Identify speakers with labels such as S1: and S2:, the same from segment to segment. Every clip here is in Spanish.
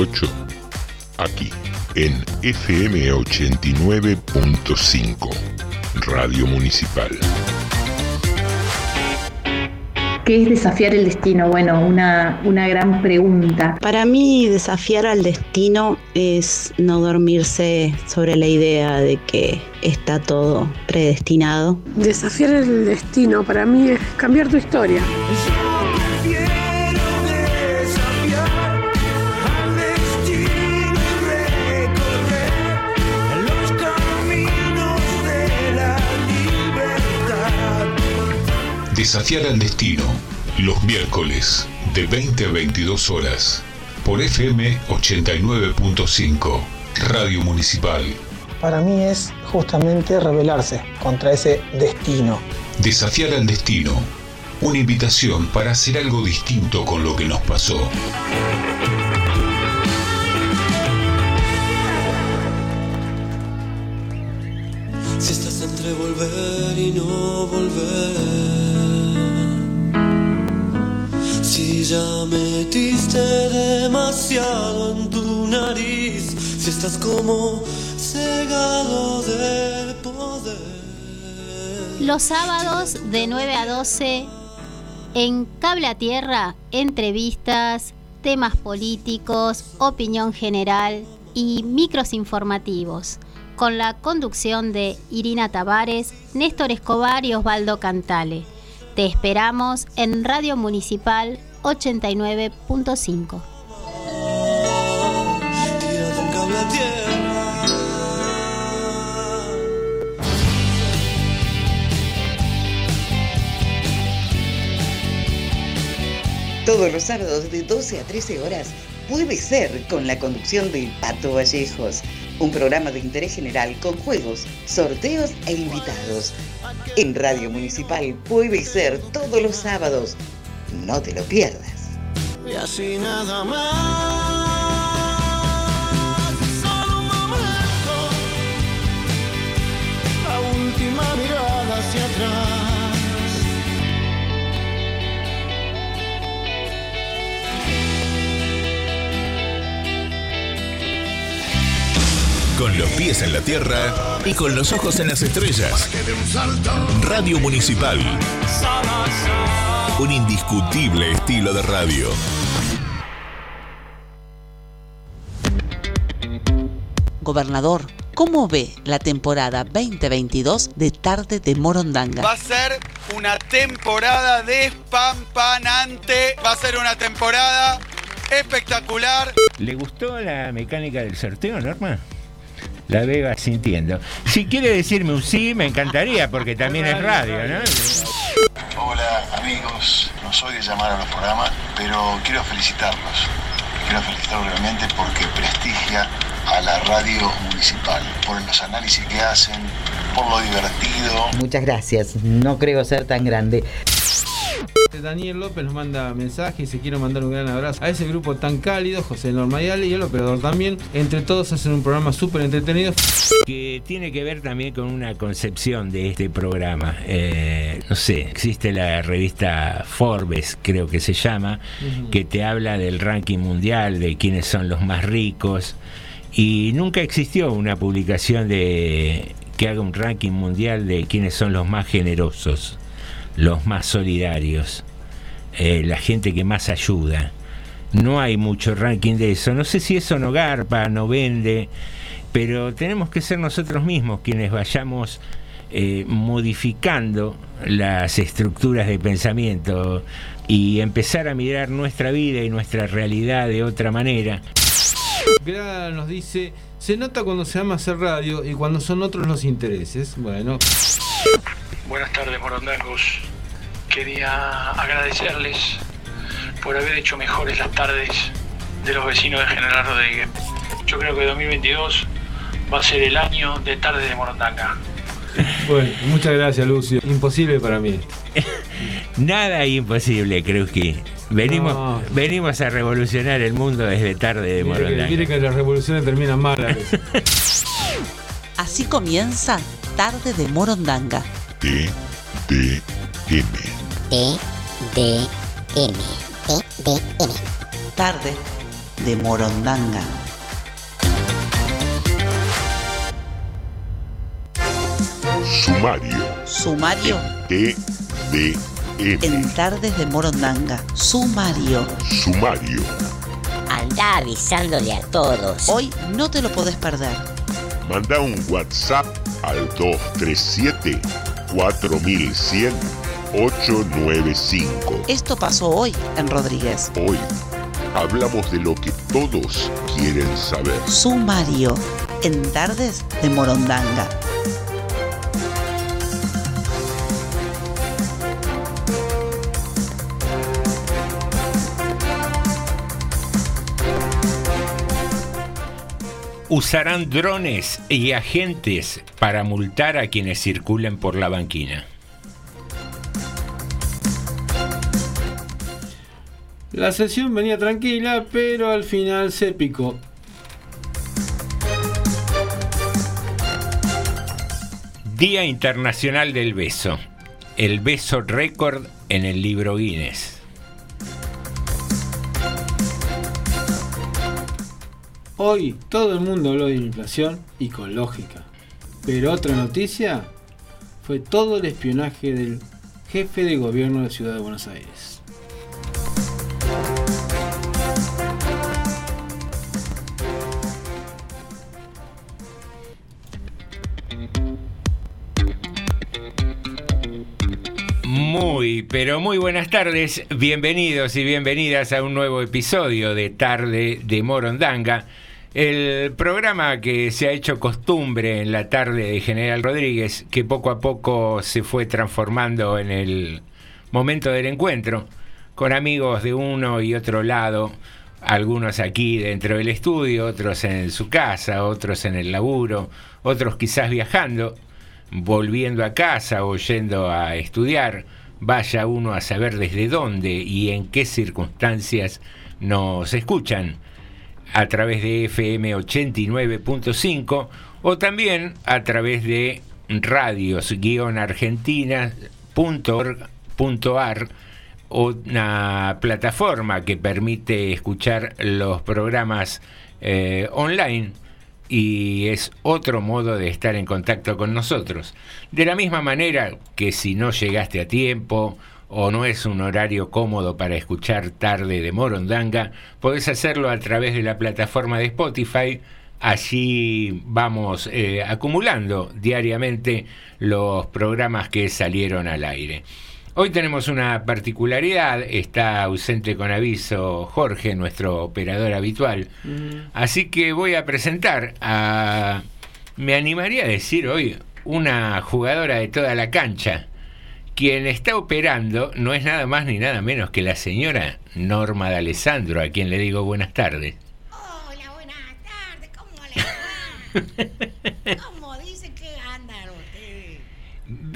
S1: 8 aquí en FM 89.5 Radio Municipal.
S2: ¿Qué es desafiar el destino? Bueno, una, una gran pregunta.
S3: Para mí desafiar al destino es no dormirse sobre la idea de que está todo predestinado.
S4: Desafiar el destino para mí es cambiar tu historia.
S1: Desafiar al destino, los miércoles de 20 a 22 horas, por FM 89.5, Radio Municipal.
S5: Para mí es justamente rebelarse contra ese destino.
S1: Desafiar al destino, una invitación para hacer algo distinto con lo que nos pasó.
S6: Si estás entre volver y no volver. Si ya metiste demasiado en tu nariz. Si estás como cegado de poder.
S7: Los sábados de 9 a 12 en Cable a Tierra, entrevistas, temas políticos, opinión general y micros informativos, con la conducción de Irina Tavares, Néstor Escobar y Osvaldo Cantale. Te esperamos en Radio Municipal 89.5.
S6: Tírate un cable a tierra.
S8: Todos los sábados de 12 a 13 horas puede ser con la conducción de Pato Vallejos, un programa de interés general con juegos, sorteos e invitados. En Radio Municipal puede ser todos los sábados. No te lo pierdas.
S6: Y así nada más. Solo un momento. La última mirada hacia atrás.
S9: Con los pies en la tierra y con los ojos en las estrellas. Radio Municipal. Un indiscutible estilo de radio.
S10: Gobernador, ¿cómo ve la temporada 2022 de Tarde de Morondanga?
S11: Va a ser una temporada despampanante. Va a ser una temporada espectacular.
S12: ¿Le gustó la mecánica del sorteo, Norma? La veo sintiendo. Si quiere decirme un sí, me encantaría, porque también es radio, ¿no?
S13: Hola amigos, no soy de llamar a los programas, pero quiero felicitarlos. Quiero felicitarlos realmente porque prestigia a la radio municipal, por los análisis que hacen, por lo divertido.
S14: Muchas gracias, no creo ser tan grande.
S15: Daniel López nos manda mensaje y se quiere mandar un gran abrazo a ese grupo tan cálido, José Normayal y el operador también. Entre todos hacen un programa súper entretenido.
S12: Que tiene que ver también con una concepción de este programa. Eh, no sé, existe la revista Forbes, creo que se llama, que te habla del ranking mundial, de quiénes son los más ricos. Y nunca existió una publicación de que haga un ranking mundial de quiénes son los más generosos, los más solidarios, eh, la gente que más ayuda. No hay mucho ranking de eso. No sé si eso no garpa, no vende, pero tenemos que ser nosotros mismos quienes vayamos eh, modificando las estructuras de pensamiento y empezar a mirar nuestra vida y nuestra realidad de otra manera.
S15: Gra nos dice, se nota cuando se ama hacer radio y cuando son otros los intereses. Bueno,
S16: Buenas tardes, morondangos. Quería agradecerles por haber hecho mejores las tardes de los vecinos de General Rodríguez. Yo creo que 2022 va a ser el año de tardes de Morondanga.
S15: bueno, muchas gracias Lucio. Imposible para mí.
S12: Nada imposible, Krusky. Venimos,
S15: No.
S12: venimos a revolucionar el mundo desde tarde de
S15: que,
S12: Morondanga.
S15: mire que las revoluciones terminan mal a veces.
S10: Así comienza Tarde de Morondanga.
S1: T.
S17: T, D, M. T, D, M.
S10: Tarde de Morondanga.
S1: Sumario.
S10: Sumario
S1: TDM.
S10: en Tardes de Morondanga. Sumario.
S1: Sumario.
S17: Anda avisándole a todos.
S10: Hoy no te lo podés perder.
S1: Manda un WhatsApp al 237 4100 895.
S10: Esto pasó hoy en Rodríguez.
S1: Hoy hablamos de lo que todos quieren saber.
S10: Sumario en Tardes de Morondanga.
S12: Usarán drones y agentes para multar a quienes circulen por la banquina.
S15: La sesión venía tranquila, pero al final se picó.
S12: Día Internacional del Beso. El beso récord en el libro Guinness.
S15: Hoy todo el mundo habló de inflación y con lógica. Pero otra noticia fue todo el espionaje del jefe de gobierno de la ciudad de Buenos Aires.
S12: Muy, pero muy buenas tardes. Bienvenidos y bienvenidas a un nuevo episodio de Tarde de Morondanga. El programa que se ha hecho costumbre en la tarde de General Rodríguez, que poco a poco se fue transformando en el momento del encuentro, con amigos de uno y otro lado, algunos aquí dentro del estudio, otros en su casa, otros en el laburo, otros quizás viajando, volviendo a casa o yendo a estudiar, vaya uno a saber desde dónde y en qué circunstancias nos escuchan a través de FM 89.5 o también a través de radios-argentina.org.ar una plataforma que permite escuchar los programas eh, online y es otro modo de estar en contacto con nosotros. De la misma manera que si no llegaste a tiempo o no es un horario cómodo para escuchar tarde de Morondanga, podés hacerlo a través de la plataforma de Spotify. Allí vamos eh, acumulando diariamente los programas que salieron al aire. Hoy tenemos una particularidad, está ausente con aviso Jorge, nuestro operador habitual,
S15: Mm.
S12: así que voy a presentar a, me animaría a decir hoy, una jugadora de toda la cancha. Quien está operando no es nada más ni nada menos que la señora Norma de Alessandro, a quien le digo buenas tardes.
S17: Hola, buenas tardes, ¿cómo le va? ¿Cómo dice que andan ustedes?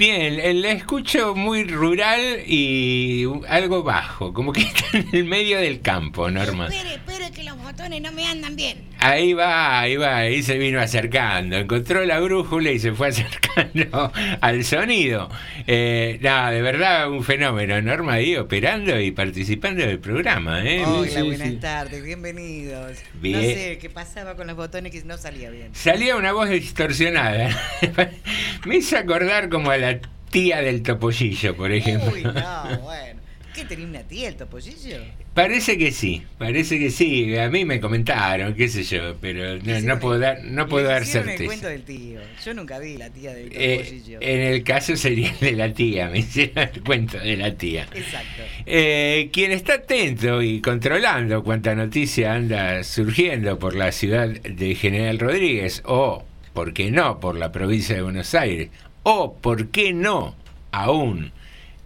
S12: Bien, la escucho muy rural y algo bajo, como que está en el medio del campo, Norma.
S17: Espere, espere que los botones no me andan bien.
S12: Ahí va, ahí va, ahí se vino acercando, encontró la brújula y se fue acercando al sonido. Eh, no, de verdad un fenómeno, Norma ahí operando y participando del programa. ¿eh?
S8: Hola,
S12: Sí,
S8: buenas
S12: sí.
S8: tardes, bienvenidos.
S12: Bien.
S8: No sé qué pasaba con los botones que no salía bien.
S12: Salía una voz distorsionada. Me hizo acordar como a la tía del topollillo, por ejemplo.
S8: Uy, no, bueno. ¿Qué tenía una tía el topollillo?
S12: Parece que sí, parece que sí. A mí me comentaron, qué sé yo, pero no, no puedo dar, no puedo dar
S8: el
S12: certeza.
S8: cuento del tío. Yo nunca vi la tía del
S12: Eh,
S8: topollillo.
S12: en el caso sería el de la tía, me hicieron el cuento de la tía.
S8: Exacto.
S12: Eh, quien está atento y controlando cuánta noticia anda surgiendo por la ciudad de General Rodríguez, o, ¿por qué no?, por la provincia de Buenos Aires, o, ¿por qué no?, aún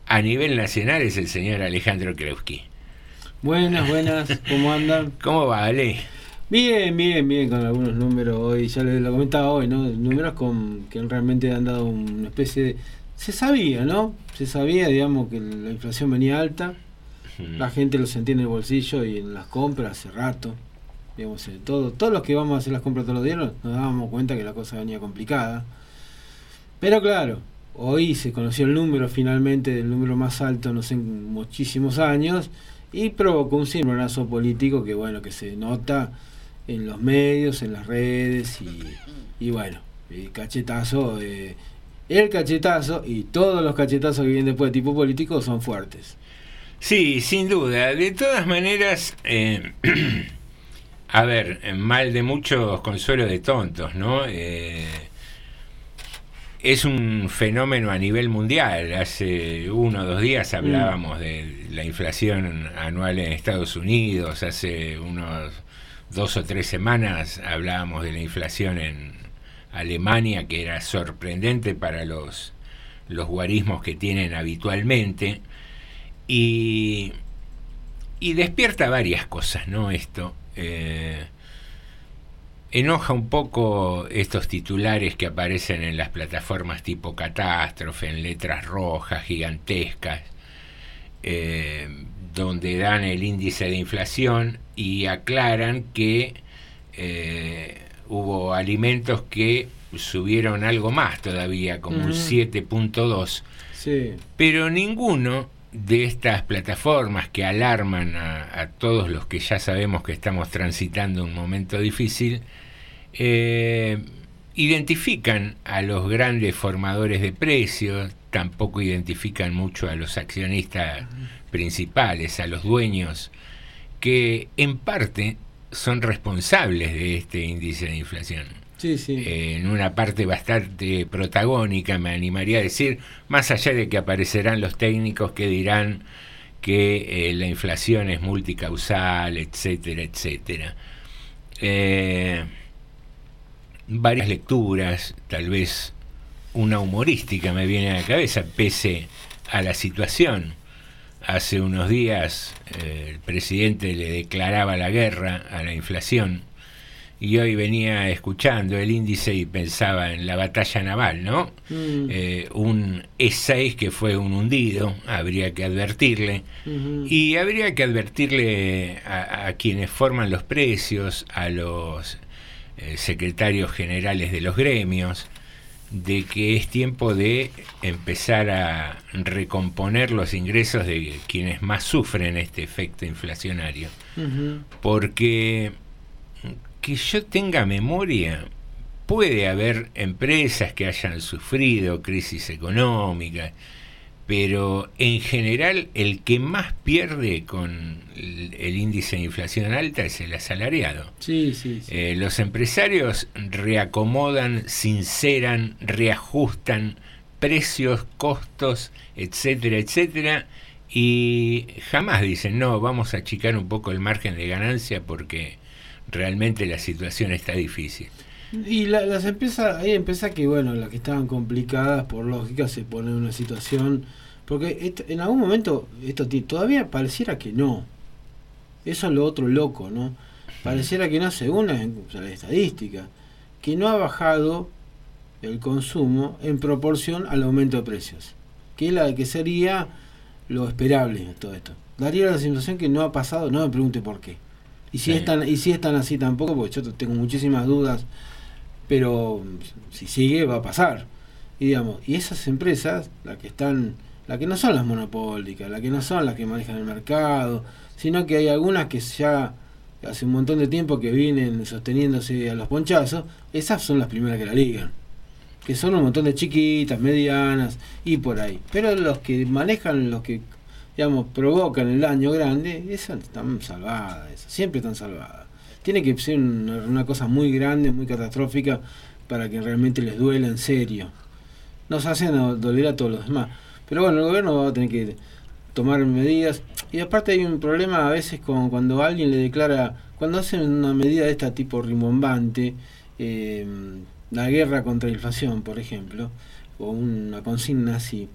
S12: a nivel nacional es el señor Alejandro Kreuski.
S15: Buenas, buenas, ¿cómo andan?
S12: ¿Cómo va, Ale?
S15: Bien, bien, bien, con algunos números hoy, ya les lo comentaba hoy, ¿no? Números con que realmente han dado una especie de... Se sabía, ¿no? Se sabía, digamos, que la inflación venía alta, la gente lo sentía en el bolsillo y en las compras hace rato. Digamos, todo, todos los que vamos a hacer las compras todos los días nos dábamos cuenta que la cosa venía complicada. Pero claro, hoy se conoció el número finalmente, el número más alto, no sé, en muchísimos años, y provocó un cimbronazo político que bueno que se nota en los medios, en las redes y, y bueno, el cachetazo, eh, el cachetazo y todos los cachetazos que vienen después de tipo político son fuertes.
S12: Sí, sin duda. De todas maneras, eh, a ver, mal de muchos, consuelo de tontos, ¿no? Eh, es un fenómeno a nivel mundial. Hace uno o dos días hablábamos de la inflación anual en Estados Unidos, hace unos dos o tres semanas hablábamos de la inflación en Alemania, que era sorprendente para los, los guarismos que tienen habitualmente. Y, y despierta varias cosas, ¿no? Esto. Eh, enoja un poco estos titulares que aparecen en las plataformas tipo catástrofe, en letras rojas, gigantescas, eh, donde dan el índice de inflación y aclaran que eh, hubo alimentos que subieron algo más todavía, como un 7.2.
S15: Sí.
S12: Pero ninguno de estas plataformas que alarman a, todos los que ya sabemos que estamos transitando un momento difícil, eh, identifican a los grandes formadores de precios, tampoco identifican mucho a los accionistas principales, a los dueños, que en parte son responsables de este índice de inflación. En una parte bastante protagónica, me animaría a decir, más allá de que aparecerán los técnicos que dirán que eh, la inflación es multicausal, etcétera, etcétera. Eh, varias lecturas, tal vez una humorística me viene a la cabeza, pese a la situación. Hace unos días eh, el presidente le declaraba la guerra a la inflación y hoy venía escuchando el índice y pensaba en la batalla naval, ¿no?
S15: Mm.
S12: Eh, un E6 que fue un hundido, habría que advertirle, y habría que advertirle a, a quienes forman los precios, a los eh, secretarios generales de los gremios, de que es tiempo de empezar a recomponer los ingresos de quienes más sufren este efecto inflacionario porque que yo tenga memoria, puede haber empresas que hayan sufrido crisis económica, pero en general el que más pierde con el, el índice de inflación alta es el asalariado.
S15: Sí, sí, sí.
S12: Eh, los empresarios reacomodan, sinceran, reajustan precios, costos, etcétera, etcétera, y jamás dicen, no, vamos a achicar un poco el margen de ganancia porque realmente la situación está difícil.
S15: Y la- las empresas, hay empresas que, bueno, las que estaban complicadas, por lógica, se ponen en una situación. Porque en algún momento, esto todavía pareciera que no. Eso es lo otro loco, ¿no? Pareciera que no, según la, o sea, la estadística, que no ha bajado el consumo en proporción al aumento de precios. Que es la que sería lo esperable de todo esto. Daría la sensación que no ha pasado, no me pregunte por qué. Y si,
S12: Sí.
S15: es tan, y si es tan así tampoco, porque yo tengo muchísimas dudas, pero si sigue va a pasar. Y digamos, y esas empresas, las que están, las que no son las monopólicas, las que no son las que manejan el mercado, sino que hay algunas que ya hace un montón de tiempo que vienen sosteniéndose a los ponchazos, esas son las primeras que la ligan. Que son un montón de chiquitas, medianas y por ahí. Pero los que manejan, los que digamos, provocan el daño grande, esas están salvadas, esas, siempre están salvadas. Tiene que ser una, cosa muy grande, muy catastrófica, para que realmente les duela en serio. Nos hacen doler a todos los demás. Pero bueno, el gobierno va a tener que tomar medidas. Y aparte hay un problema a veces con cuando alguien le declara, cuando hacen una medida de este tipo rimbombante, eh, la guerra contra la inflación, por ejemplo, o una consigna así,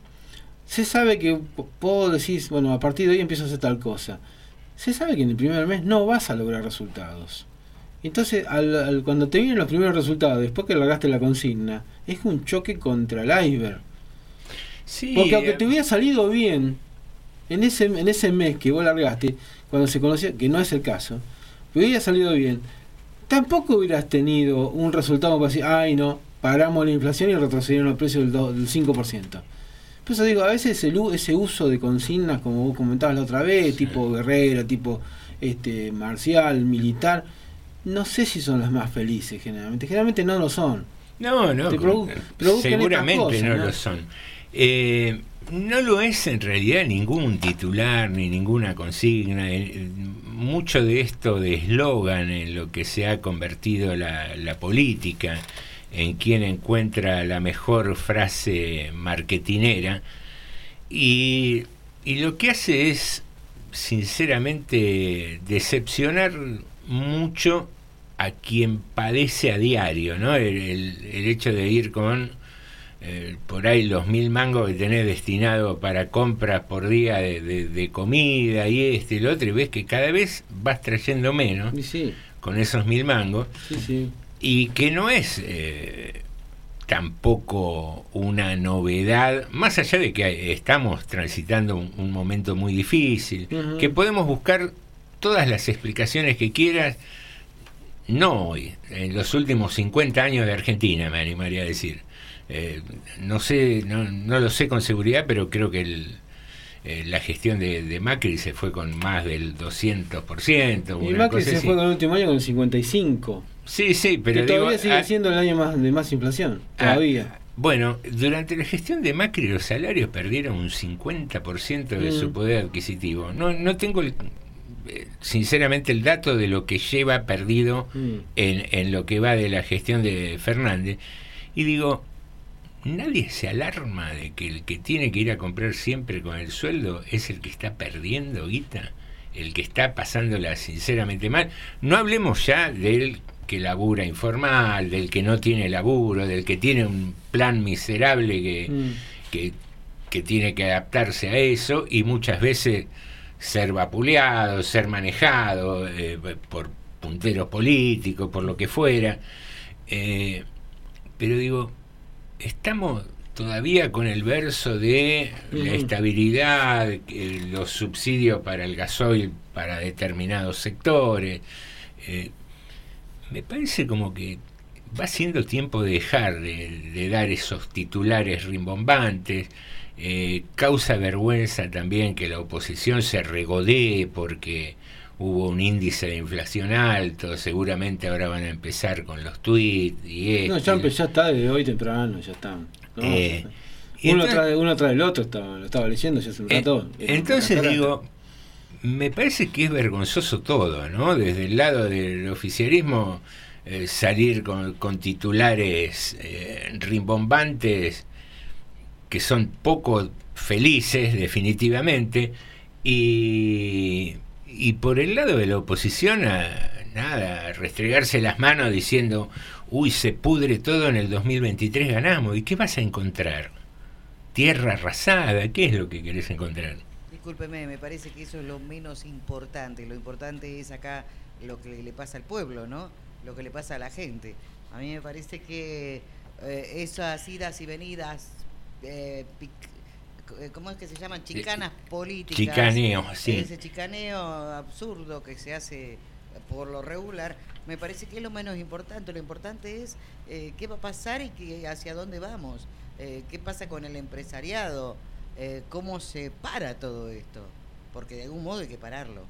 S15: se sabe que puedo decir, bueno, a partir de hoy empiezo a hacer tal cosa. Se sabe que en el primer mes no vas a lograr resultados. Entonces, al, al- cuando te vienen los primeros resultados, después que largaste la consigna, es un choque contra el.
S12: Sí,
S15: Porque aunque
S12: eh,
S15: te hubiera salido bien en ese, en ese mes que vos largaste, cuando se conocía, que no es el caso, te hubiera salido bien, tampoco hubieras tenido un resultado para decir, ay no, paramos la inflación y retrocedieron los precios del, do- del 5%. Por eso digo, a veces el, ese uso de consignas, como vos comentabas la otra vez, tipo guerrera, tipo este marcial, militar, no sé si son las más felices generalmente. Generalmente no lo son.
S12: No, no,
S15: produ-
S12: seguramente
S15: cosas,
S12: no, lo son. Eh, no lo es en realidad ningún titular ni ninguna consigna. Eh, Mucho de esto de eslogan en lo que se ha convertido la, la política, en quien encuentra la mejor frase marketinera, y, y lo que hace es, sinceramente, decepcionar mucho a quien padece a diario, ¿no? El, el- el hecho de ir con eh, por ahí los mil mangos que tenés destinado para compras por día de, de- de comida y este y lo otro, y ves que cada vez vas trayendo menos con esos mil mangos, y que no es eh, tampoco una novedad, más allá de que estamos transitando un, un momento muy difícil, que podemos buscar todas las explicaciones que quieras, no hoy, en los últimos 50 años de Argentina, me animaría a decir. Eh, no sé, no, no lo sé con seguridad, pero creo que el, eh, la gestión de, de Macri se fue con más del 200%.
S15: Y Macri se
S12: así.
S15: fue con el último año con el 55.
S12: Sí, sí, pero
S15: que todavía
S12: digo,
S15: sigue
S12: ah,
S15: siendo el año más de más inflación.
S12: Ah,
S15: Todavía.
S12: Bueno, durante la gestión de Macri los salarios perdieron un 50% de
S15: Mm.
S12: su poder adquisitivo. No, no tengo el- eh, sinceramente el dato de lo que lleva perdido
S15: Mm.
S12: en, en lo que va de la gestión de Fernández. Y digo, nadie se alarma de que el que tiene que ir a comprar siempre con el sueldo es el que está perdiendo guita, el que está pasándola sinceramente mal. No hablemos ya del que labura informal, del que no tiene laburo, del que tiene un plan miserable que,
S15: Mm.
S12: que, que tiene que adaptarse a eso y muchas veces ser vapuleado, ser manejado eh, por punteros políticos, por lo que fuera. Eh, pero digo, estamos todavía con el verso de la estabilidad, eh, los subsidios para el gasoil para determinados sectores. Me parece como que va siendo tiempo de dejar de, de dar esos titulares rimbombantes. Eh, causa vergüenza también que la oposición se regodee porque hubo un índice de inflación alto, seguramente ahora van a empezar con los tweets y
S15: No,
S12: esto
S15: ya,
S12: y
S15: empe- ya está desde hoy temprano, ya está. ¿no?
S12: Eh,
S15: uno,
S12: entonces-
S15: trae, uno trae el otro, estaba, lo estaba leyendo ya hace un rato.
S12: Entonces digo, me parece que es vergonzoso todo, ¿no? Desde el lado del oficialismo eh, salir con, con titulares eh, rimbombantes que son poco felices definitivamente y, y por el lado de la oposición nada, restregarse las manos diciendo, uy, se pudre todo en el 2023 ganamos, ¿y qué vas a encontrar? Tierra arrasada, ¿qué es lo que querés encontrar?
S8: Discúlpeme, me parece que eso es lo menos importante. Lo importante es acá lo que le pasa al pueblo, ¿no? Lo que le pasa a la gente. A mí me parece que eh, esas idas y venidas, eh, pic- eh, ¿cómo es que se llaman? Chicanas políticas.
S12: Chicaneo, sí.
S8: Ese chicaneo absurdo que se hace por lo regular, me parece que es lo menos importante. Lo importante es eh, qué va a pasar y qué, hacia dónde vamos. Eh, qué pasa con el empresariado, Eh, cómo se para todo esto. Porque de algún modo hay que pararlo.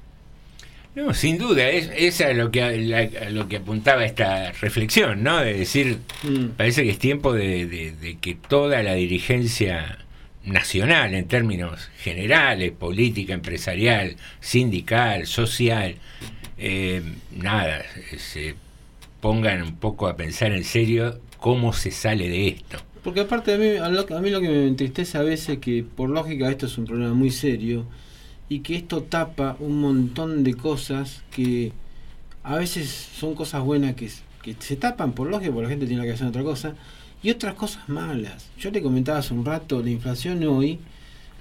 S12: No, sin duda, es, es a lo que a la- a lo que apuntaba esta reflexión, ¿no? De decir, parece que es tiempo de, de- de que toda la dirigencia nacional, en términos generales, política, empresarial, sindical, social, eh, nada, se pongan un poco a pensar en serio cómo se sale de esto.
S15: Porque aparte a mí, a, lo- a mí lo que me entristece a veces que por lógica esto es un problema muy serio y que esto tapa un montón de cosas que a veces son cosas buenas que se tapan por lógica porque la gente tiene que hacer otra cosa y otras cosas malas. Yo te comentaba hace un rato la inflación hoy,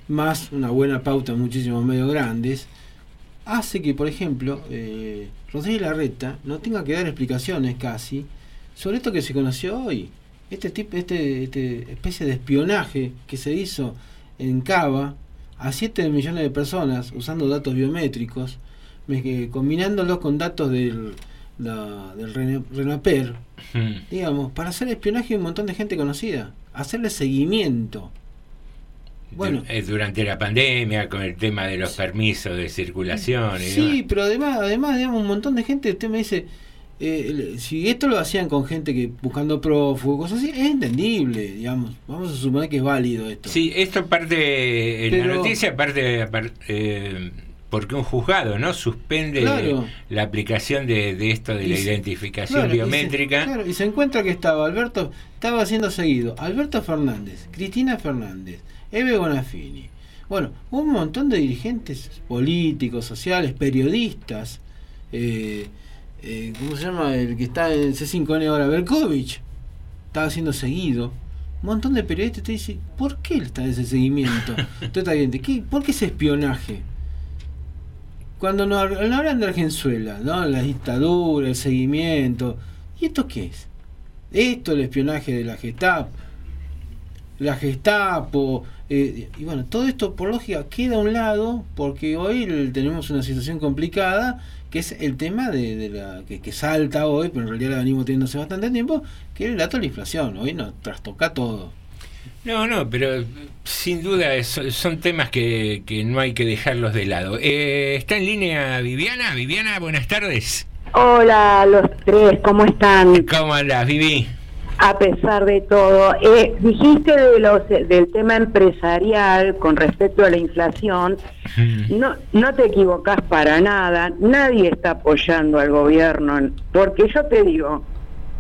S15: más una buena pauta en muchísimos medios grandes, hace que, por ejemplo, eh, Rodríguez Larreta no tenga que dar explicaciones casi sobre esto que se conoció hoy. Este tipo, este, este especie de espionaje que se hizo en Cava a 7 millones de personas usando datos biométricos, que- combinándolos con datos del, la- del Rena- RENAPER, digamos, para hacer espionaje a un montón de gente conocida, hacerle seguimiento. Bueno.
S12: Eh, durante la pandemia, con el tema de los permisos de circulación. y demás.
S15: Sí, pero además, además, digamos, un montón de gente, usted me dice, eh, si esto lo hacían con gente que buscando prófugos, cosas así, es entendible, digamos. Vamos a suponer que es válido esto.
S12: Sí, esto parte, en la
S15: Pero-
S12: noticia parte eh, porque un juzgado no suspende
S15: Claro.
S12: la aplicación de, de esto de la
S15: se-
S12: identificación
S15: Claro, y se-
S12: biométrica.
S15: claro, y se encuentra que estaba Alberto, estaba siendo seguido Alberto Fernández, Cristina Fernández, Eve Bonafini. Bueno, un montón de dirigentes políticos, sociales, periodistas. eh, eh, ¿Cómo se llama? El que está en C5N ahora, Berkovich. Estaba siendo seguido. Un montón de periodistas te dicen, ¿por qué está ese seguimiento? ¿de qué? ¿Por qué ese espionaje? Cuando nos, hablan de Argenzuela, ¿no? La dictadura, el seguimiento. ¿Y esto qué es? Esto, el espionaje de la Gestapo. La Gestapo. eh, y bueno, todo esto por lógica queda a un lado porque hoy tenemos una situación complicada que es el tema de, de la que, que salta hoy, pero en realidad la venimos teniendo hace bastante tiempo, que es el dato de la inflación. Hoy nos trastoca todo.
S12: No, no, pero sin duda es- son temas que, que no hay que dejarlos de lado. Eh, ¿Está en línea Viviana? Viviana, buenas tardes.
S18: Hola los tres, ¿cómo están?
S12: ¿Cómo andas, Vivi?
S18: A pesar de todo, eh, dijiste de los, del tema empresarial con respecto a la inflación, no, no te equivocas para nada, nadie está apoyando al gobierno, porque yo te digo,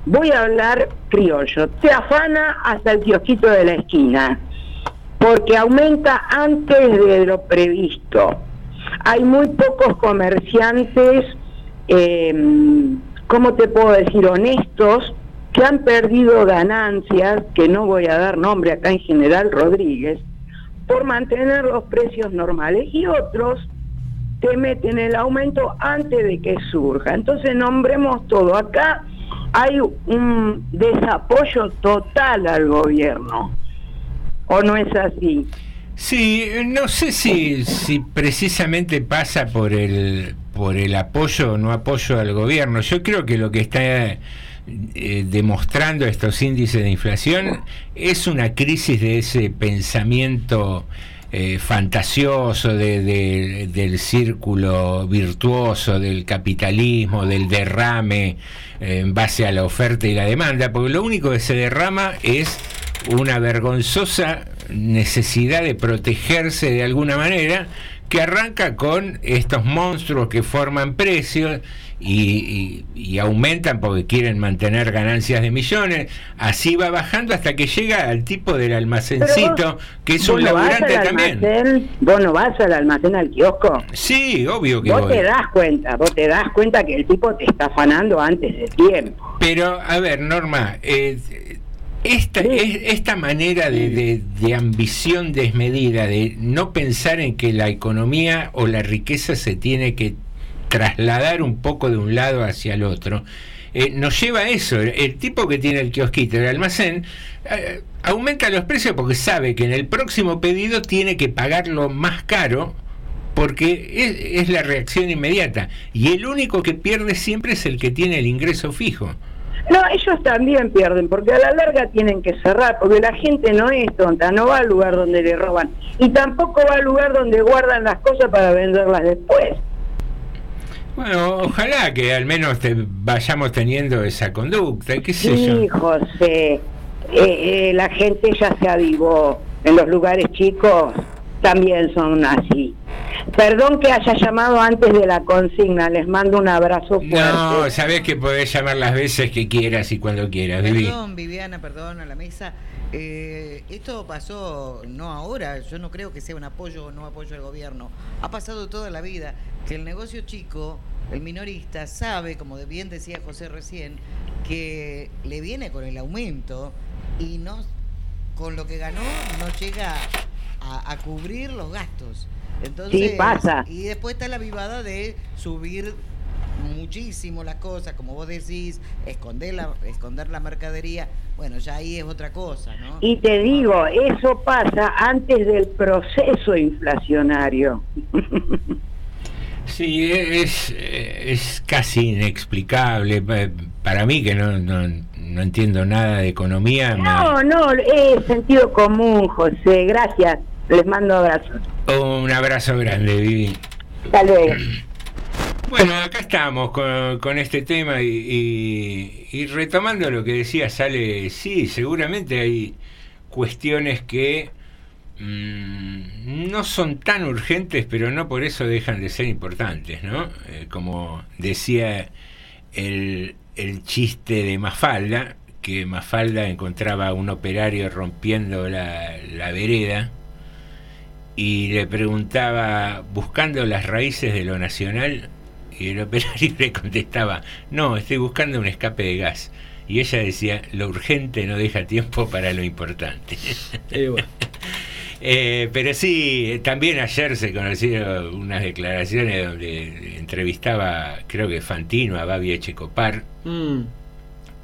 S18: voy a hablar criollo, te afana hasta el kiosquito de la esquina, porque aumenta antes de lo previsto. Hay muy pocos comerciantes, eh, ¿cómo te puedo decir?, honestos, que han perdido ganancias, que no voy a dar nombre acá en General Rodríguez, por mantener los precios normales y otros te meten el aumento antes de que surja. Entonces nombremos todo. Acá hay un desapoyo total al gobierno. ¿O no es así?
S12: Sí, no sé si, si precisamente pasa por el, por el apoyo o no apoyo al gobierno. Yo creo que lo que está eh, demostrando estos índices de inflación es una crisis de ese pensamiento eh, fantasioso de- de- del círculo virtuoso del capitalismo, del derrame eh, en base a la oferta y la demanda, porque lo único que se derrama es una vergonzosa necesidad de protegerse de alguna manera que arranca con estos monstruos que forman precios y, y- y aumentan porque quieren mantener ganancias de millones, así va bajando hasta que llega al tipo del almacencito, que es
S18: ¿Vos
S12: un laburante también.
S18: almacén? ¿Vos no vas al almacén al kiosco?
S12: Sí, obvio que
S18: Vos
S12: voy.
S18: te das cuenta, vos te das cuenta que el tipo te está afanando antes de tiempo.
S12: Pero, a ver, Norma, eh, esta, es- esta manera de, de- de ambición desmedida, de no pensar en que la economía o la riqueza se tiene que trasladar un poco de un lado hacia el otro, eh, nos lleva a eso. El, tipo que tiene el kiosquito, el almacén, eh, aumenta los precios porque sabe que en el próximo pedido tiene que pagarlo más caro porque es, es la reacción inmediata. Y el único que pierde siempre es el que tiene el ingreso fijo.
S18: No, ellos también pierden, porque a la larga tienen que cerrar, porque la gente no es tonta, no va al lugar donde le roban, y tampoco va al lugar donde guardan las cosas para venderlas después.
S12: Bueno, ojalá que al menos te- vayamos teniendo esa conducta, qué sé yo.
S18: Sí, José, eh, eh, la gente ya se avivó, en los lugares chicos también son así. Perdón que haya llamado antes de la consigna, les mando un abrazo fuerte.
S12: No, sabés que podés llamar las veces que quieras y cuando quieras, Vivi.
S14: Perdón, Viviana, perdón, a la mesa. Eh, esto pasó no ahora, yo no creo que sea un apoyo o no apoyo al gobierno. Ha pasado toda la vida que el negocio chico, el minorista, sabe, como bien decía José recién, que le viene con el aumento y no con lo que ganó no llega a, a cubrir los gastos. Entonces,
S18: Sí, pasa.
S14: Y después está la vivada de subir muchísimo las cosas, como vos decís, esconder la, esconder la mercadería. Bueno, ya ahí es otra cosa, ¿no?
S18: Y te digo, eso pasa antes del proceso inflacionario.
S12: Sí, es, es casi inexplicable. Pa- Para mí, que no, no, no entiendo nada de economía, me-
S18: No, no, es sentido común, José, gracias. Les mando abrazos.
S12: Un abrazo grande, Vivi.
S18: Hasta luego.
S12: Bueno, acá estamos con, con este tema y, y- retomando lo que decía Sale, sí, seguramente hay cuestiones que mm, no son tan urgentes, pero no por eso dejan de ser importantes, ¿no? Eh, como decía el, el chiste de Mafalda, que Mafalda encontraba a un operario rompiendo la, la vereda y le preguntaba, buscando las raíces de lo nacional, y el operario le contestaba, no, estoy buscando un escape de gas. Y ella decía, lo urgente no deja tiempo para lo importante. Eh, pero sí, también ayer se conocieron unas declaraciones donde entrevistaba, creo que Fantino, a Babi Echecopar,
S15: Mm.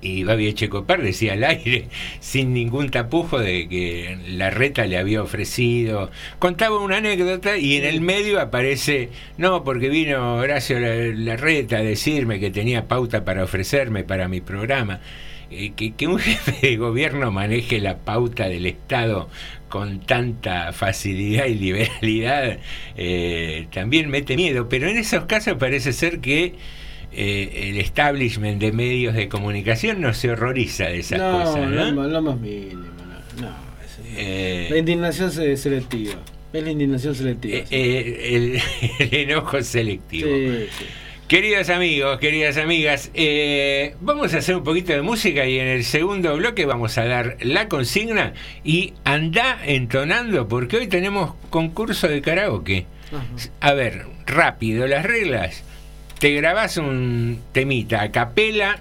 S12: Y Babi Echecopar decía al aire, sin ningún tapujo, de que la reta le había ofrecido. Contaba una anécdota y en el medio aparece, no, porque vino Horacio la, Larreta a decirme que tenía pauta para ofrecerme para mi programa. Eh, que, que un jefe de gobierno maneje la pauta del Estado con tanta facilidad y liberalidad eh, también mete miedo, pero en esos casos parece ser que eh, el establishment de medios de comunicación no se horroriza de esas
S15: No,
S12: cosas, ¿no?
S15: más- lo más mínimo. No, no,
S12: Eh,
S15: La indignación se- selectiva. Es la indignación selectiva.
S12: eh, el, el enojo selectivo.
S15: Sí, sí.
S12: Queridos amigos, queridas amigas, eh, vamos a hacer un poquito de música y en el segundo bloque vamos a dar la consigna y anda entonando porque hoy tenemos concurso de karaoke. A ver, rápido, las reglas. Te grabás un temita a capela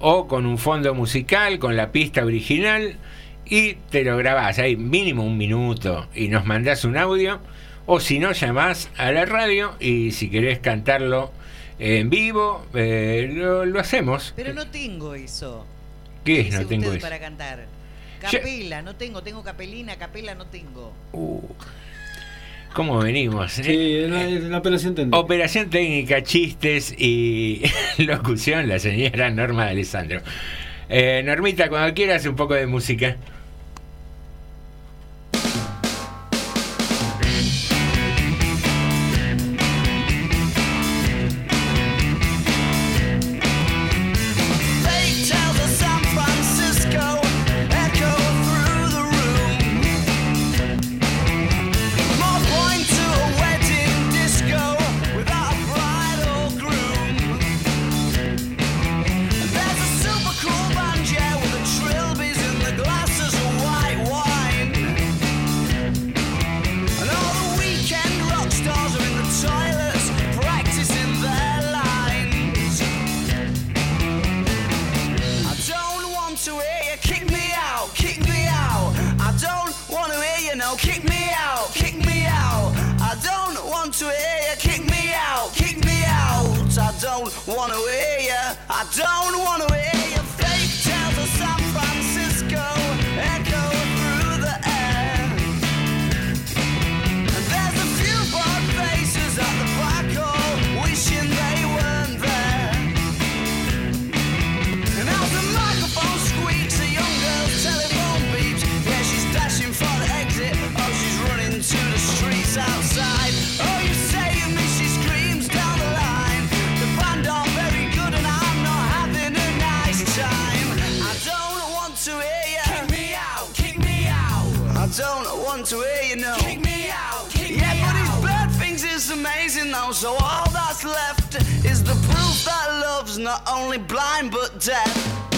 S12: o con un fondo musical, con la pista original y te lo grabás ahí mínimo un minuto y nos mandás un audio o si no llamás a la radio y si querés cantarlo en vivo eh, lo, lo hacemos.
S14: Pero no tengo eso.
S12: ¿Qué es? No tengo eso.
S14: para cantar.
S12: Yo-
S14: Capela, no tengo, tengo capelina, capela no tengo.
S12: Uh, ¿Cómo venimos? eh?
S15: Sí, la operación técnica.
S12: Operación técnica, chistes y locución, la señora Norma de Alessandro. Eh, Normita, cuando quieras un poco de música.
S1: To hear you kick me out, kick me out. I don't want to hear you, I don't want not only blind but deaf.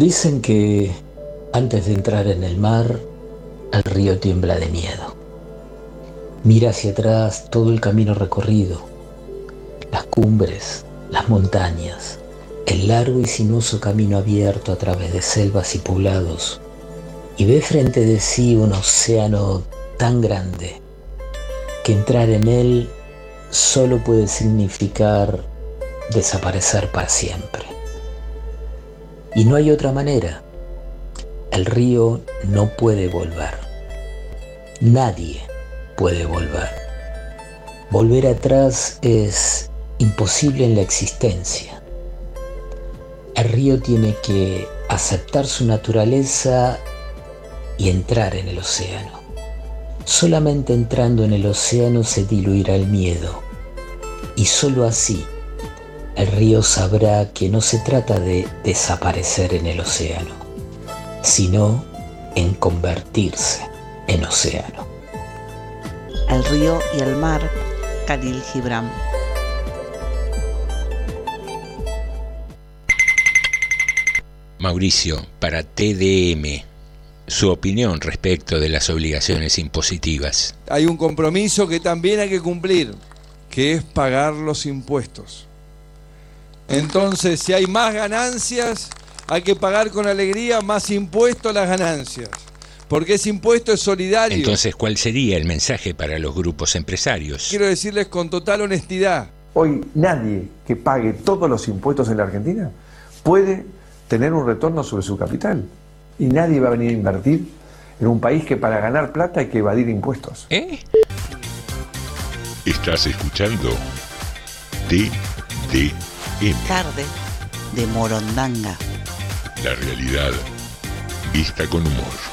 S19: Dicen que antes de entrar en el mar, el río tiembla de miedo. Mira hacia atrás todo el camino recorrido, las cumbres, las montañas, el largo y sinuoso camino abierto a través de selvas y poblados, y ve frente de sí un océano tan grande que entrar en él solo puede significar desaparecer para siempre. Y no hay otra manera. El río no puede volver. Nadie puede volver. Volver atrás es imposible en la existencia. El río tiene que aceptar su naturaleza y entrar en el océano. Solamente entrando en el océano se diluirá el miedo. Y sólo así el río sabrá que no se trata de desaparecer en el océano, sino en convertirse en océano.
S10: El río y el mar, Khalil Gibran.
S12: Mauricio, para TDM, su opinión respecto de las obligaciones impositivas.
S20: Hay un compromiso que también hay que cumplir, que es pagar los impuestos. Entonces, si hay más ganancias, hay que pagar con alegría más impuesto a las ganancias. Porque ese impuesto es solidario.
S12: Entonces, ¿cuál sería el mensaje para los grupos empresarios?
S20: Quiero decirles con total honestidad.
S21: Hoy nadie que pague todos los impuestos en la Argentina puede tener un retorno sobre su capital. Y nadie va a venir a invertir en un país que para ganar plata hay que evadir impuestos.
S12: ¿Eh?
S1: Estás escuchando TDM,
S10: Tarde de Morondanga.
S1: la realidad vista con humor.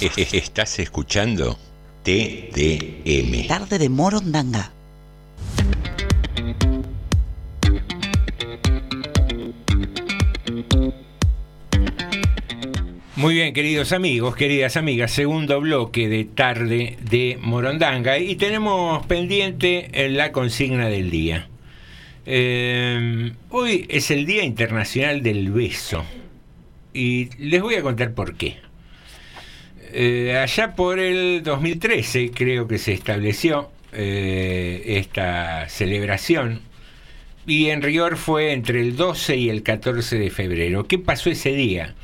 S12: Estás escuchando TDM.
S10: Tarde de Morondanga.
S12: Muy bien, queridos amigos, queridas amigas, segundo bloque de tarde de Morondanga y tenemos pendiente la consigna del día. Eh, hoy es el Día Internacional del Beso y les voy a contar por qué. Eh, allá por el 2013 creo que se estableció eh, esta celebración y en rigor fue entre el 12 y el 14 de febrero. ¿Qué pasó ese día?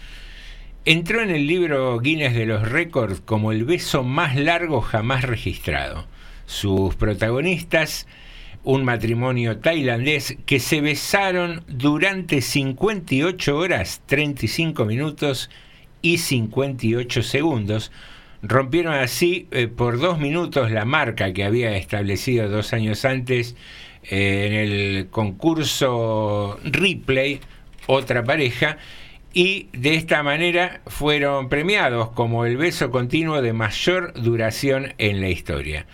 S12: Entró en el libro Guinness de los Récords como el beso más largo jamás registrado. Sus protagonistas, un matrimonio tailandés que se besaron durante 58 horas, 35 minutos y 58 segundos, rompieron así eh, por dos minutos la marca que había establecido dos años antes eh, en el concurso Ripley, otra pareja, y de esta manera fueron premiados como el beso continuo de mayor duración en la historia.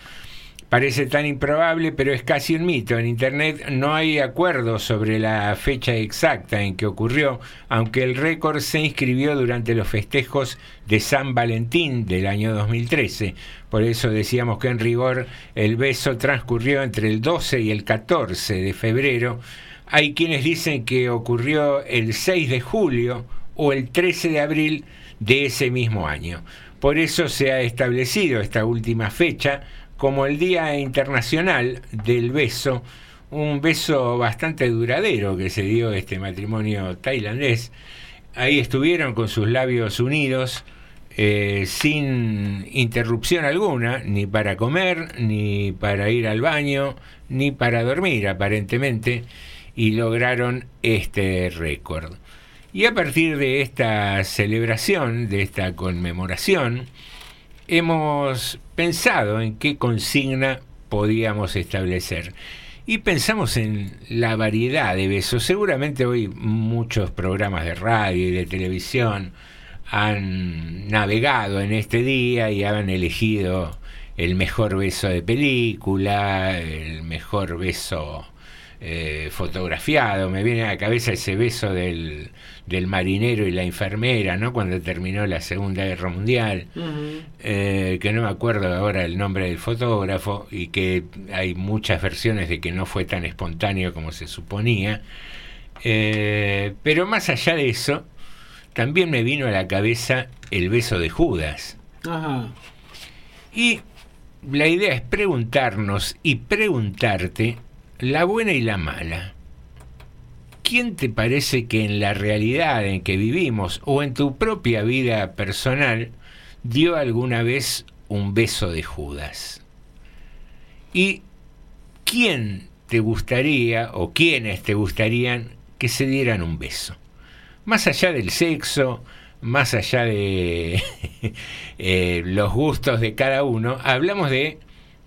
S12: Parece tan improbable, pero es casi un mito. En Internet no hay acuerdo sobre la fecha exacta en que ocurrió, aunque el récord se inscribió durante los festejos de San Valentín del año 2013. Por eso decíamos que en rigor el beso transcurrió entre el 12 y el 14 de febrero, hay quienes dicen que ocurrió el 6 de julio o el 13 de abril de ese mismo año. Por eso se ha establecido esta última fecha como el Día Internacional del Beso, un beso bastante duradero que se dio este matrimonio tailandés. Ahí estuvieron con sus labios unidos, eh, sin interrupción alguna, ni para comer, ni para ir al baño, ni para dormir aparentemente y lograron este récord. Y a partir de esta celebración, de esta conmemoración, hemos pensado en qué consigna podíamos establecer. Y pensamos en la variedad de besos. Seguramente hoy muchos programas de radio y de televisión han navegado en este día y han elegido el mejor beso de película, el mejor beso eh, fotografiado. Me viene a la cabeza ese beso del, del, marinero y la enfermera, ¿no? Cuando terminó la Segunda Guerra Mundial, eh, que no me acuerdo ahora el nombre del fotógrafo y que hay muchas versiones de que no fue tan espontáneo como se suponía. Eh, pero más allá de eso, también me vino a la cabeza el beso de Judas. Y la idea es preguntarnos y preguntarte la buena y la mala. ¿Quién te parece que en la realidad en que vivimos o en tu propia vida personal dio alguna vez un beso de Judas? ¿Y quién te gustaría o quiénes te gustarían que se dieran un beso? Más allá del sexo, más allá de eh, los gustos de cada uno, hablamos de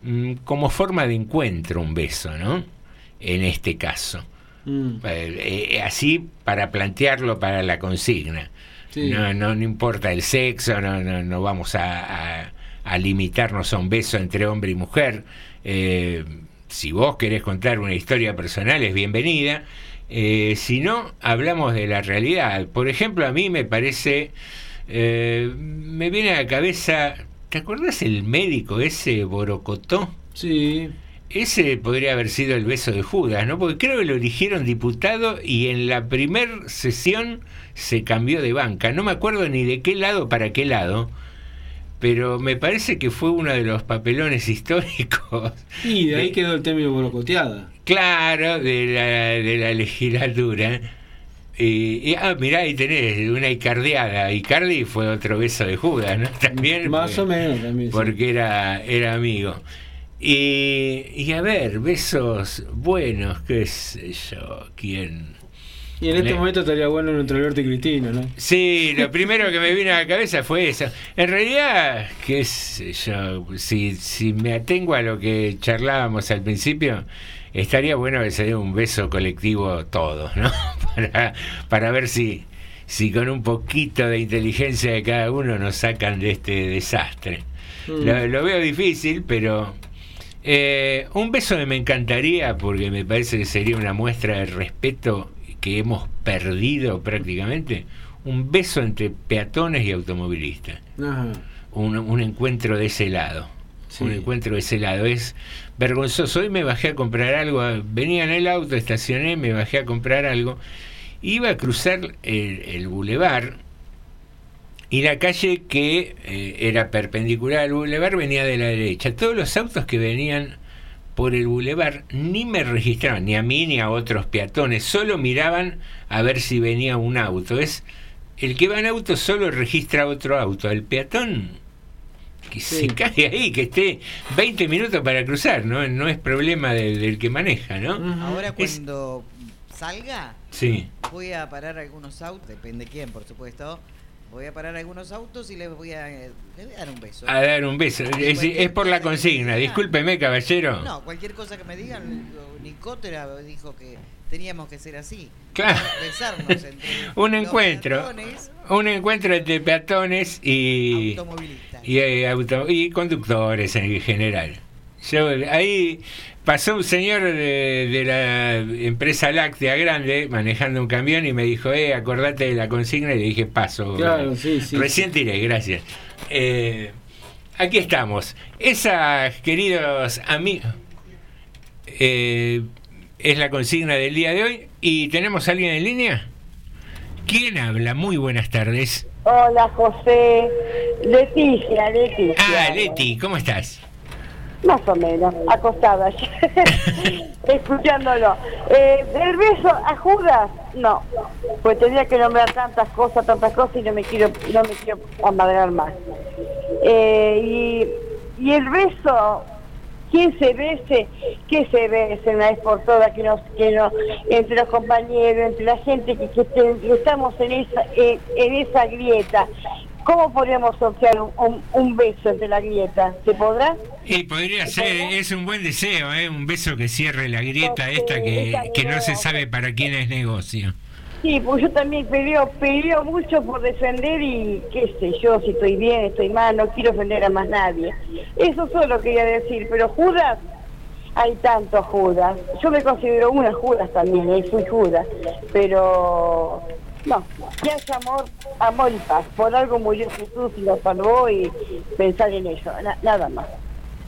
S12: mm, como forma de encuentro un beso, ¿no? en este caso.
S15: Mm.
S12: Eh, eh, así para plantearlo para la consigna. No, no, no importa el sexo, no, no, no vamos a, a, limitarnos a un beso entre hombre y mujer. Eh, si vos querés contar una historia personal, es bienvenida. si no, hablamos de la realidad. Por ejemplo, a mí me parece, me viene a la cabeza, ¿te acuerdas el médico ese Borocotó?
S15: Sí.
S12: Ese podría haber sido el beso de Judas, ¿no? Porque creo que lo eligieron diputado y en la primer sesión se cambió de banca. No me acuerdo ni de qué lado para qué lado, pero me parece que fue uno de los papelones históricos.
S15: Y de ahí quedó el término borocoteada.
S12: Claro, de la, de la legislatura. Y, ah, mirá, ahí tenés una Icardiada. Icardi fue otro beso de Judas, ¿no? También.
S15: Más o menos, también.
S12: Porque era, era amigo. Y, y, a ver, besos buenos, qué sé yo, quién.
S15: Y en este momento estaría bueno entre Alberto y Cristina, ¿no?
S12: Sí, lo primero que me vino a la cabeza fue eso. En realidad, qué sé yo, si, si me atengo a lo que charlábamos al principio, estaría bueno que se dé un beso colectivo todos, ¿no? Para, para ver si, si con un poquito de inteligencia de cada uno nos sacan de este desastre.
S15: Mm.
S12: Lo, lo veo difícil, pero eh, un beso me encantaría porque me parece que sería una muestra de respeto que hemos perdido prácticamente. Un beso entre peatones y automovilistas.
S15: Ajá.
S12: Un, un encuentro de ese lado.
S15: Sí.
S12: Un encuentro de ese lado. Es vergonzoso. Hoy me bajé a comprar algo. Venía en el auto, estacioné, me bajé a comprar algo. Iba a cruzar el, el bulevar y la calle que eh, era perpendicular al bulevar venía de la derecha. Todos los autos que venían por el bulevar ni me registraban, ni a mí ni a otros peatones, solo miraban a ver si venía un auto. Es el que va en auto solo registra otro auto, el peatón que se cae ahí, que esté 20 minutos para cruzar, no, no es problema del, del que maneja, ¿no?
S14: Ahora
S12: Es-
S14: cuando salga,
S12: Sí.
S14: voy a parar algunos autos, depende quién, por supuesto. Voy a parar algunos autos y les voy a, les voy a dar un beso.
S12: A dar un beso. Es, es por la consigna. Discúlpeme, caballero.
S14: No, cualquier cosa que me digan, Nicotera dijo que teníamos que ser así.
S12: Claro.
S14: Besarnos entre
S12: Un encuentro.
S14: peatones,
S12: Un encuentro entre peatones y,
S14: automovilistas.
S12: y, eh, auto- y conductores en general. Yo, ahí pasó un señor de, de la empresa láctea grande manejando un camión y me dijo, eh, acordate de la consigna y le dije, paso.
S15: Claro, sí, sí.
S12: Recién tiré, gracias. Eh, aquí estamos. Esas, queridos amigos, eh, es la consigna del día de hoy. ¿Y tenemos a alguien en línea? ¿Quién habla? Muy buenas tardes.
S18: Hola, José. Leticia, Leticia.
S12: Ah, Leti, ¿cómo estás?
S18: Más o menos, acostada, escuchándolo. Eh, ¿El beso a Judas? No, pues tenía que nombrar tantas cosas, tantas cosas y no me quiero, no me quiero amadrar más. Eh, y, y el beso, ¿quién se bese? ¿Qué se bese una vez por todas? Que nos, que nos, entre los compañeros, entre la gente que, que, que estamos en esa, en esa grieta. ¿Cómo podríamos sortear un, un- un beso entre la grieta? ¿Se podrá?
S12: Y podría ser, es un buen deseo, ¿eh? un beso que cierre la grieta esta que, que no se sabe para quién es negocio.
S18: Sí, pues yo también peleo, peleo mucho por defender y qué sé yo, si estoy bien, estoy mal, no quiero ofender a más nadie. Eso solo quería decir, pero Judas, hay tantos Judas. Yo me considero una Judas también, ¿eh? fui Judas, pero no, que haya amor, amor y paz. Por algo murió Jesús y lo salvó y pensar en na- nada más.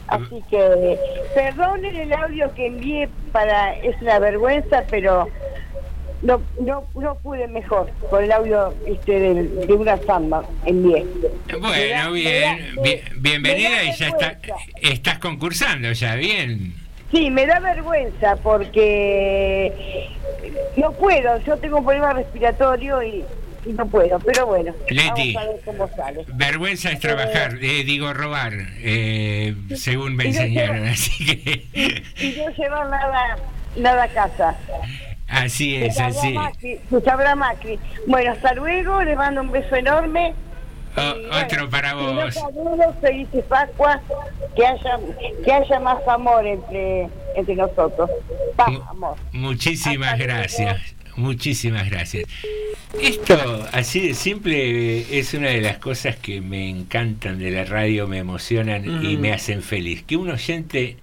S18: Así que perdonen el audio que envié para, es una vergüenza, pero no, no, no pude mejor con el audio este de, de una samba envié.
S12: Bueno, bien, bien- bienvenida y ya está, estás concursando ya, bien.
S18: Sí, me da vergüenza porque no puedo, yo tengo un problema respiratorio y, y no puedo, pero bueno,
S12: Leti.
S18: vamos a ver cómo sale.
S12: Vergüenza es trabajar, eh, digo robar, eh, según me enseñaron, así que
S18: Y no llevar nada, nada a casa.
S12: así es, así.
S18: Macri, sabrá Macri. Bueno, hasta luego, les mando un beso enorme.
S12: O- otro para vos.
S18: saludos, felices Pascua, que haya, que haya más amor entre, entre nosotros. Paz, amor.
S12: Muchísimas gracias, muchísimas gracias. Esto, así de simple, es una de las cosas que me encantan de la radio, me emocionan y
S15: Ujú.
S12: me hacen feliz. Que un oyente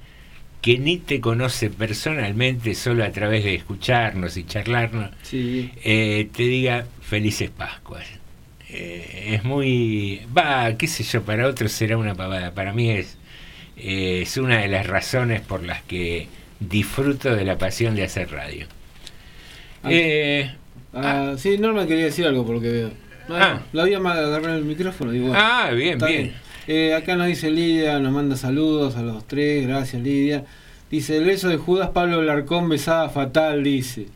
S12: que ni te conoce personalmente, solo a través de escucharnos y charlarnos,
S15: Sí.
S12: eh, te diga felices Pascuas. Eh, es muy, va, qué sé yo, para otros será una pavada, para mí es, eh, es una de las razones por las que disfruto de la pasión de hacer radio.
S15: Ah.
S12: Eh,
S15: Ah, sí, Norma quería decir algo por lo que veo.
S12: Ah.
S15: La había agarrado el micrófono. Digo, bueno,
S12: Ah, bien, bien.
S15: Acá nos dice Lidia, nos manda saludos a los tres, gracias Lidia. Dice, el beso de Judas Pablo Larcón besada fatal, dice.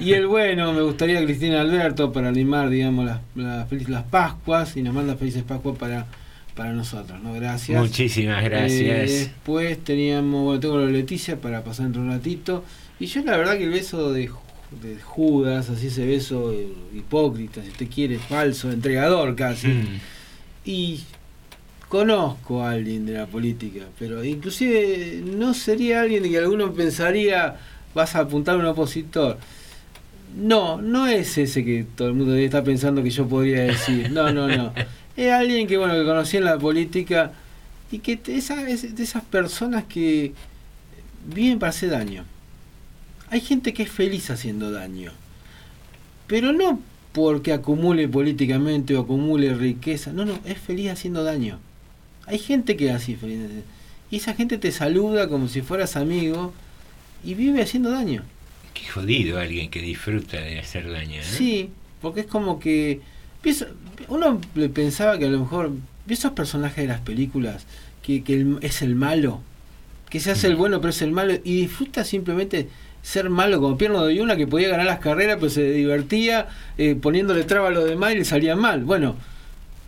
S15: Y el bueno, me gustaría Cristina Alberto para animar, digamos, las, las, Pascuas y nos manda felices Pascuas para, para nosotros, ¿no? Gracias.
S12: Muchísimas gracias.
S15: Eh, después teníamos, bueno, tengo la Leticia para pasar entre un ratito. Y yo la verdad que el beso de Judas, así ese beso eh, hipócrita, si usted quiere, falso, entregador casi.
S12: Mm.
S15: Y conozco a alguien de la política, pero inclusive no sería alguien de que alguno pensaría vas a apuntar a un opositor. No, no es ese que todo el mundo está pensando que yo podría decir. No, no, no. Es alguien que, bueno, que conocí en la política y que esa, es de esas personas que viven para hacer daño. Hay gente que es feliz haciendo daño. Pero no porque acumule políticamente o acumule riqueza. No, no, es feliz haciendo daño. Hay gente que es así. Y esa gente te saluda como si fueras amigo y vive haciendo daño.
S12: Qué jodido alguien que disfruta de hacer daño. ¿no?
S15: Sí, porque es como que uno le pensaba que a lo mejor esos personajes de las películas que, que es el malo, que se hace el bueno pero es el malo y disfruta simplemente ser malo como Pierno de una que podía ganar las carreras pero se divertía eh, poniéndole traba a los demás y le salía mal. Bueno,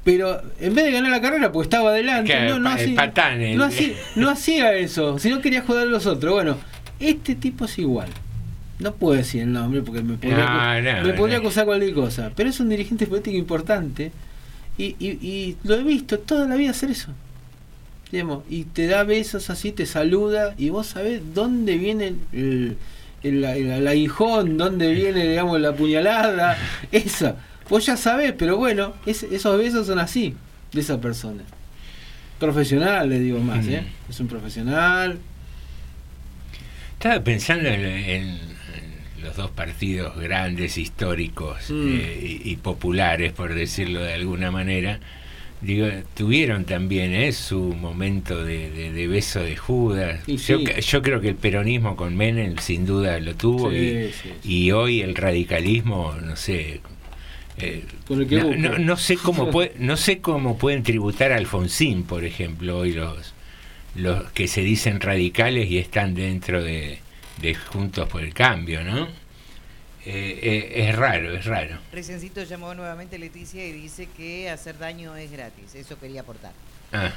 S15: pero en vez de ganar la carrera pues estaba adelante,
S12: Claro,
S15: no, hacía,
S12: patán, el-
S15: no hacía- no hacía eso, sino quería joder a los otros. Bueno, este tipo es igual. No puedo decir el nombre porque me podría,
S12: No,
S15: acu-
S12: no,
S15: me podría acusar cualquier cosa. Pero es un dirigente político importante y, y, y lo he visto toda la vida hacer eso. Digamos, y te da besos así, te saluda y vos sabés dónde viene el, el, el- aguijón, dónde viene digamos la puñalada, esa. Vos ya sabés, pero bueno, es- esos besos son así, de esa persona. Profesional, le digo más, ¿eh? Es un profesional.
S12: Estaba pensando en, los dos partidos grandes, históricos
S15: Mm.
S12: eh, y, y populares, por decirlo de alguna manera. Digo, tuvieron también eh, su momento de, de- de beso de Judas. Yo,
S15: sí.
S12: yo creo que el peronismo con Menem sin duda lo tuvo
S15: Sí,
S12: y, y hoy el radicalismo, no sé, eh, no,
S15: busca.
S12: no- no sé cómo puede, no sé cómo pueden tributar a Alfonsín, por ejemplo, hoy los los que se dicen radicales y están dentro de, de Juntos por el Cambio, ¿no? Eh, eh, es raro, es raro.
S14: Resencito llamó nuevamente Leticia y dice que hacer daño es gratis. Eso quería aportar.
S12: Ah,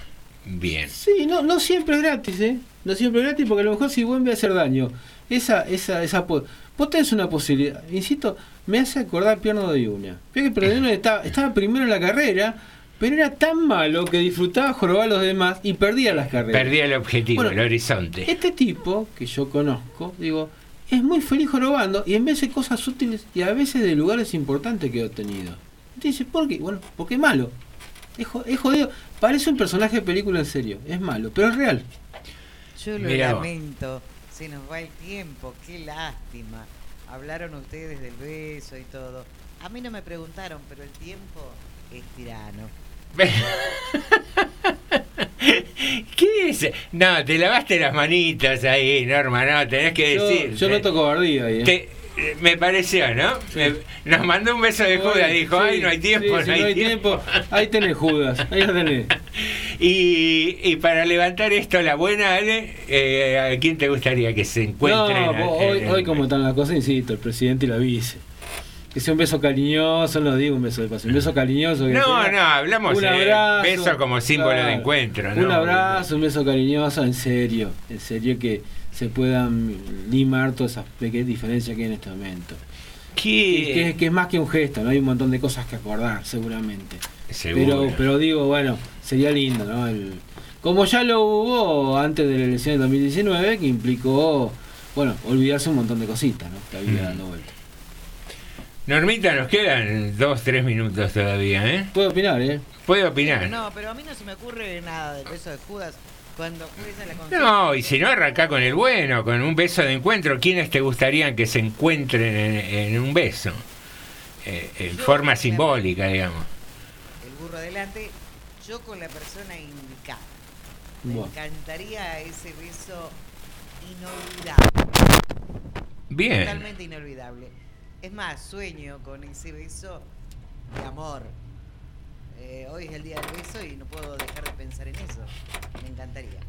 S12: bien.
S15: Sí, no, no siempre es gratis, ¿eh? No siempre es gratis porque a lo mejor si vuelve a hacer daño, esa, esa, esa po- vos tenés una posibilidad, insisto, me hace acordar Pierno de Una. Fíjate que Pierno de Una estaba, estaba primero en la carrera, pero era tan malo que disfrutaba jorobar a los demás y perdía las carreras.
S12: Perdí el objetivo,
S15: Bueno,
S12: el horizonte.
S15: Este tipo, que yo conozco, digo, es muy feliz jorobando y en vez de cosas útiles y a veces de lugares importantes que he obtenido. Entonces dice, ¿por qué? Bueno, porque es malo. Es, jo- es jodido. Parece un personaje de película en serio. Es malo, pero es real.
S14: Yo lo
S15: Mirá vos.
S14: Se nos va el tiempo. Qué lástima. Hablaron ustedes del beso y todo. A mí no me preguntaron, pero el tiempo es tirano.
S12: ¿Qué es? No, te lavaste las manitas ahí, Norma, no, tenés que
S15: Yo,
S12: decir.
S15: yo noto cobardía ahí. ¿eh?
S12: Te- eh, me pareció, ¿no? Me- nos mandó un beso de Judas, dijo,
S15: Sí,
S12: ay, no hay tiempo,
S15: sí,
S12: no, hay tiempo.
S15: Ahí tenés Judas, ahí lo tenés.
S12: Y, y para levantar esto, la buena, Ale, eh, ¿a quién te gustaría que se encuentren?
S15: No, hoy,
S12: Eh,
S15: hoy como están las cosas, insisto, el presidente y la vice. Que sea un beso cariñoso, no digo un beso de paso, un beso cariñoso. que
S12: No, no, hablamos
S15: un
S12: de
S15: abrazo,
S12: beso como símbolo de encuentro,
S15: Un
S12: ¿no?
S15: abrazo, un beso cariñoso, en serio, en serio que se puedan limar todas esas pequeñas diferencias que hay en este momento.
S12: ¿Qué?
S15: Que, que es más que un gesto, ¿no? Hay un montón de cosas que acordar, seguramente.
S12: Seguro.
S15: Pero, pero digo, bueno, sería lindo, ¿no? El- como ya lo hubo antes de la elección de 2019, que implicó, bueno, olvidarse un montón de cositas, ¿no? Que había
S12: Mm.
S15: dando vuelta.
S12: Normita, nos quedan dos, tres minutos todavía, ¿eh?
S15: Puedo opinar, ¿eh?
S12: Puede opinar.
S14: No, pero a mí no se me ocurre nada del beso de Judas cuando la.
S12: No, y si no, arranca con el bueno, con un beso de encuentro. ¿Quiénes te gustarían que se encuentren en, en un beso? Eh, en forma simbólica, digamos.
S14: El burro adelante, yo con la persona indicada. Me encantaría ese beso inolvidable.
S12: Bien.
S14: Totalmente inolvidable. Es más, sueño con ese beso de amor. Eh, hoy es el día del beso y no puedo dejar de pensar en eso. Me encantaría.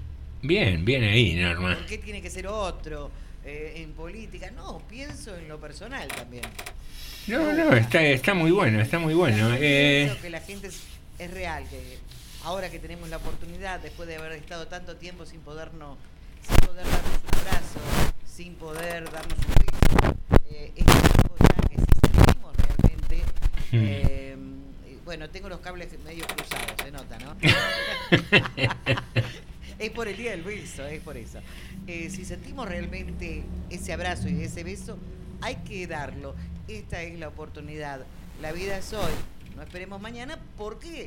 S12: Bien, bien ahí, Norma.
S14: ¿Por qué tiene que ser otro? Eh, en política. No, pienso en lo personal también.
S12: No, no, está, está muy bueno, está muy bueno. Eh,
S14: Pienso que la gente es, es real, que ahora que tenemos la oportunidad, después de haber estado tanto tiempo sin podernos, sin poder darnos un abrazo, sin poder darnos un beso, eh, es tiempo ya que si sentimos realmente, eh, y bueno, tengo los cables medio cruzados, se nota, ¿no? es por el día del beso, es por eso. Eh, si sentimos realmente ese abrazo y ese beso, hay que darlo. esta es la oportunidad. La vida es hoy. No esperemos mañana porque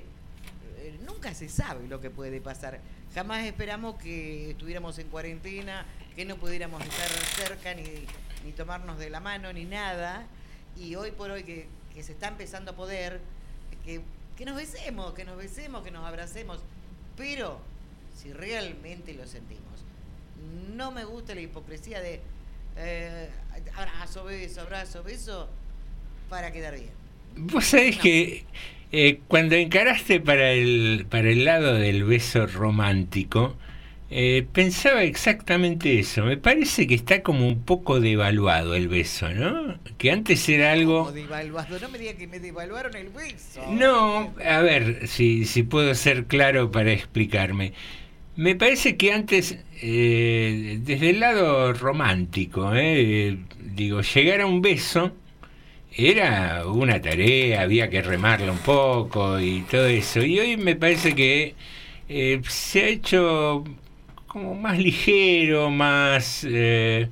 S14: eh, nunca se sabe lo que puede pasar. Jamás esperamos que estuviéramos en cuarentena, que no pudiéramos estar cerca ni, ni tomarnos de la mano ni nada. Y hoy por hoy que, que se está empezando a poder, que, que nos besemos, que nos besemos, que nos abracemos. Pero si realmente lo sentimos, no me gusta la hipocresía de eh, abrazo, beso, abrazo, beso, para quedar bien.
S12: Vos sabés que eh, cuando encaraste para el, para el lado del beso romántico, eh, pensaba exactamente eso. Me parece que está como un poco devaluado el beso, ¿no? Que antes era algo...
S14: Como devaluado, no me digas que me devaluaron el beso.
S12: No, a ver si, si puedo ser claro para explicarme. Me parece que antes, eh, desde el lado romántico, eh, digo, llegar a un beso era una tarea, había que remarlo un poco y todo eso. Y hoy me parece que eh, se ha hecho como más ligero, más... eh,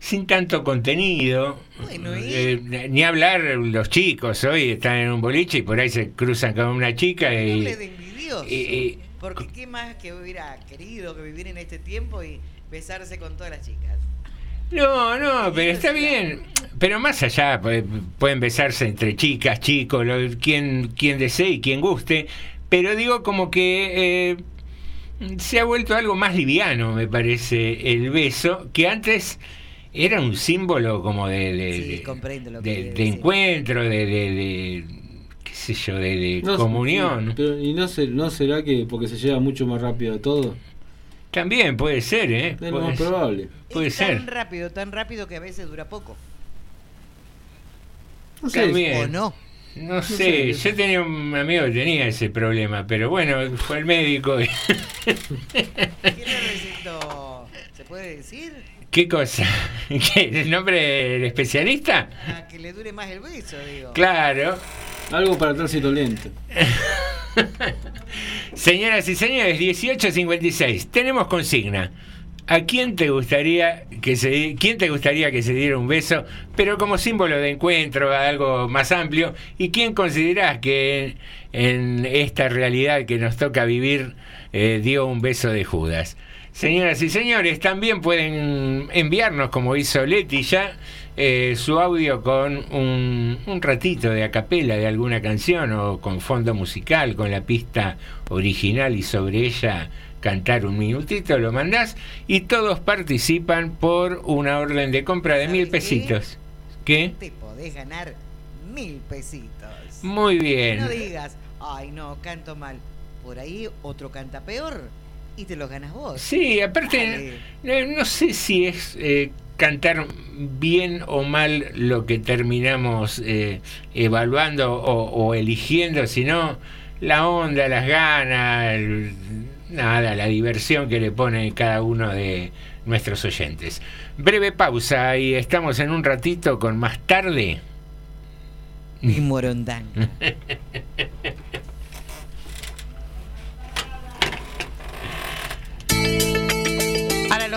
S12: sin tanto contenido. Eh, ni hablar los chicos hoy están en un boliche y por ahí se cruzan con una chica y,
S14: Doble de envidioso.
S12: y- y-
S14: Porque qué más que hubiera querido que vivir en este tiempo y besarse con todas las chicas.
S12: No, no, pero está bien. Pero más allá, pu- pueden besarse entre chicas, chicos, quien, quien desee y quien guste. Pero digo como que eh, se ha vuelto algo más liviano, me parece, el beso, que antes era un símbolo como de, de,
S14: Sí,
S12: de- de- encuentro, de, de- de- qué sé yo, de, de
S15: No sé,
S12: comunión.
S15: pero, ¿Y no, se, no será que porque se lleva mucho más rápido todo?
S12: También puede ser, ¿eh?
S15: Es lo
S12: Puede
S15: más
S12: ser.
S15: probable.
S12: Puede
S14: es
S12: ser.
S14: tan rápido, tan rápido que a veces dura poco.
S15: No sé,
S12: También.
S14: ¿O no?
S12: No sé, yo tenía un amigo que tenía ese problema, pero bueno, fue al médico. y-
S14: ¿Qué le recetó? ¿Se puede decir?
S12: ¿Qué cosa? ¿Qué, ¿El nombre del especialista?
S14: Ah, que le dure más el beso, digo.
S12: Claro.
S15: Algo para tránsito lento.
S12: Señoras y señores, 1856. Tenemos consigna. ¿A quién te gustaría que se quién te gustaría que se diera un beso, pero como símbolo de encuentro, algo más amplio? ¿Y quién considerás que en, esta realidad que nos toca vivir eh, dio un beso de Judas? Señoras y señores, también pueden enviarnos, como hizo Leti ya, eh, su audio con un, un ratito de acapela de alguna canción o con fondo musical, con la pista original y sobre ella cantar un minutito, lo mandás y todos participan por una orden de compra de mil pesitos. ¿Qué?
S14: Te podés ganar mil pesitos.
S12: Muy bien.
S14: No digas, ay no, canto mal. Por ahí otro canta peor y te los ganas vos.
S12: Sí, aparte, no, no sé si es eh, cantar bien o mal lo que terminamos eh, evaluando o, o eligiendo, sino la onda, las ganas, el- nada, la diversión que le pone cada uno de nuestros oyentes. Breve pausa y estamos en un ratito con más tarde.
S14: Y Morondanga.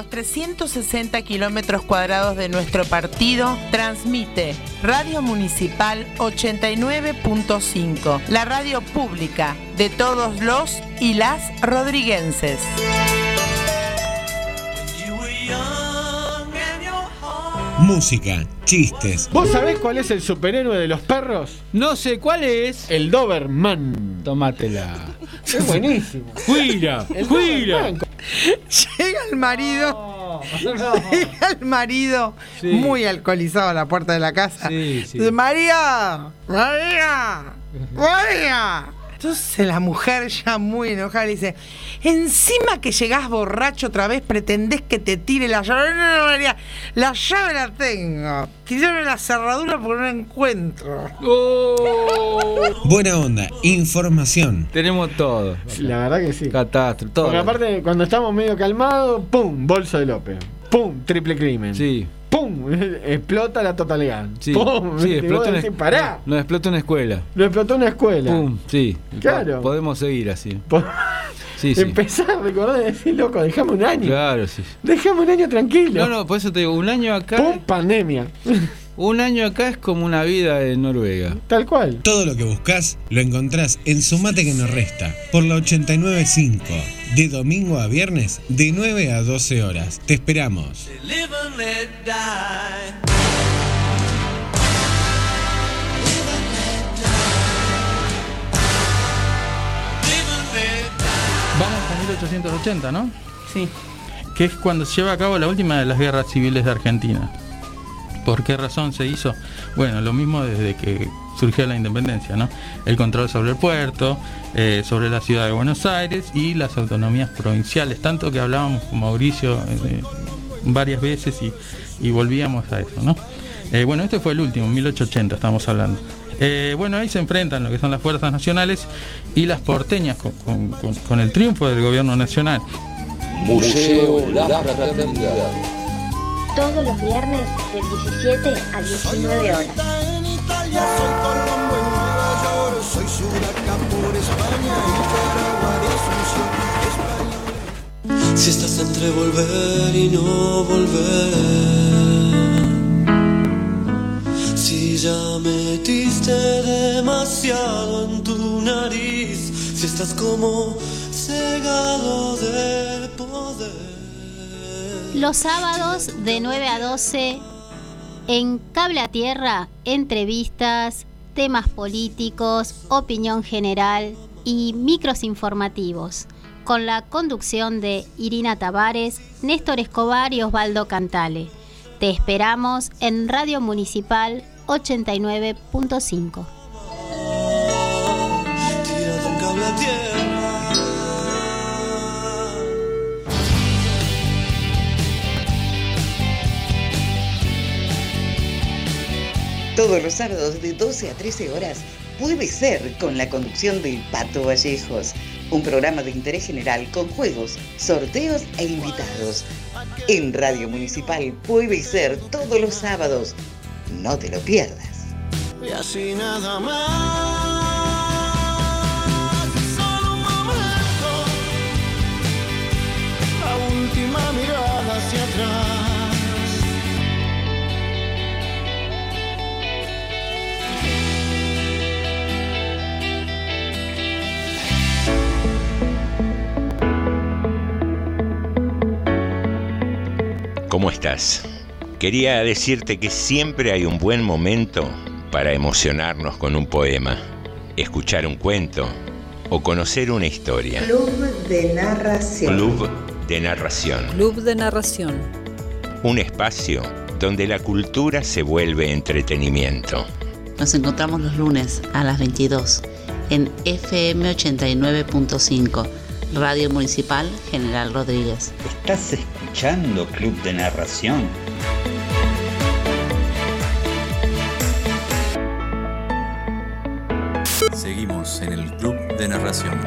S22: Los 360 kilómetros cuadrados de nuestro partido, transmite Radio Municipal 89.5, la radio pública de todos los y las rodriguenses.
S23: Música, chistes,
S5: ¿Vos sabés cuál es el superhéroe de los perros?
S15: No sé cuál es.
S5: El Doberman.
S15: Tomátela.
S5: Es buenísimo.
S15: ¡Fuira!
S5: Doberman.
S22: Llega el marido. Llega el marido
S15: Sí.
S22: muy alcoholizado a la puerta de la casa.
S15: Sí, sí.
S22: María, María, María. Entonces la mujer ya muy enojada le dice, encima que llegás borracho otra vez pretendés que te tire la llave. No, no, María, la llave la tengo. Tirame la cerradura porque no la encuentro.
S23: buena onda, información.
S15: Tenemos todo.
S5: La verdad que sí.
S15: Catástrofe, todo.
S5: Porque aparte, cuando estamos medio calmados, ¡pum! Bolso de López. ¡Pum! Triple crimen.
S15: Sí.
S5: ¡Pum! Explota la totalidad.
S15: Sí,
S5: ¡Pum!
S15: sí explotó, una,
S5: decís, pará.
S15: explotó una escuela.
S5: Lo explotó una escuela.
S15: Pum, sí.
S5: Claro.
S15: Po- Podemos seguir así.
S5: Po-
S15: Sí, sí.
S5: Empezás a recordar y decir, loco, dejame un año.
S15: Claro, sí.
S5: Dejame un año tranquilo.
S15: No, no, por eso te digo, un año acá.
S5: ¡Pum! Pandemia.
S15: Un año acá es como una vida en Noruega.
S24: Tal cual.
S25: Todo lo que buscas lo encontrás en Sumate que nos resta, por la 895, de domingo a viernes, de 9 a 12 horas. Te esperamos.
S6: Live and let die.
S24: Vamos a 1880, ¿no? Sí. Que es cuando se lleva a cabo la última de las guerras civiles de Argentina. ¿Por qué razón se hizo? Bueno, lo mismo desde que surgió la independencia, ¿no? El control sobre el puerto, eh, sobre la ciudad de Buenos Aires y las autonomías provinciales, tanto que hablábamos con Mauricio eh, varias veces y, volvíamos a eso, ¿no? Eh, bueno, este fue el último, 1880 estamos hablando. Bueno, ahí se enfrentan lo que son las fuerzas nacionales y las porteñas con el triunfo del gobierno nacional.
S25: Museo La Fraternidad.
S4: Todos los viernes de 17 a 19 horas.
S6: Si estás entre volver y no volver, si ya metiste demasiado en tu nariz, si estás como cegado poder.
S7: Los sábados de 9 a 12 en Cable a Tierra, entrevistas, temas políticos, opinión general y micros informativos, con la conducción de Irina Tavares, Néstor Escobar y Osvaldo Cantale. Te esperamos en Radio Municipal 89.5.
S14: Todos los sábados de 12 a 13 horas puede ser con la conducción de Pato Vallejos, un programa de interés general con juegos, sorteos e invitados. En Radio Municipal puede ser todos los sábados. No te lo pierdas.
S6: Y así nada más. Última mirada hacia atrás.
S12: ¿Cómo estás? Quería decirte que siempre hay un buen momento para emocionarnos con un poema, escuchar un cuento o conocer una historia.
S14: Club de Narración.
S12: Club de Narración.
S26: Club de Narración.
S12: Un espacio donde la cultura se vuelve entretenimiento.
S10: Nos encontramos los lunes a las 22 en FM 89.5, Radio Municipal General Rodríguez.
S27: ¿Estás escuchando Club de Narración?
S9: Seguimos en el Club de Narración.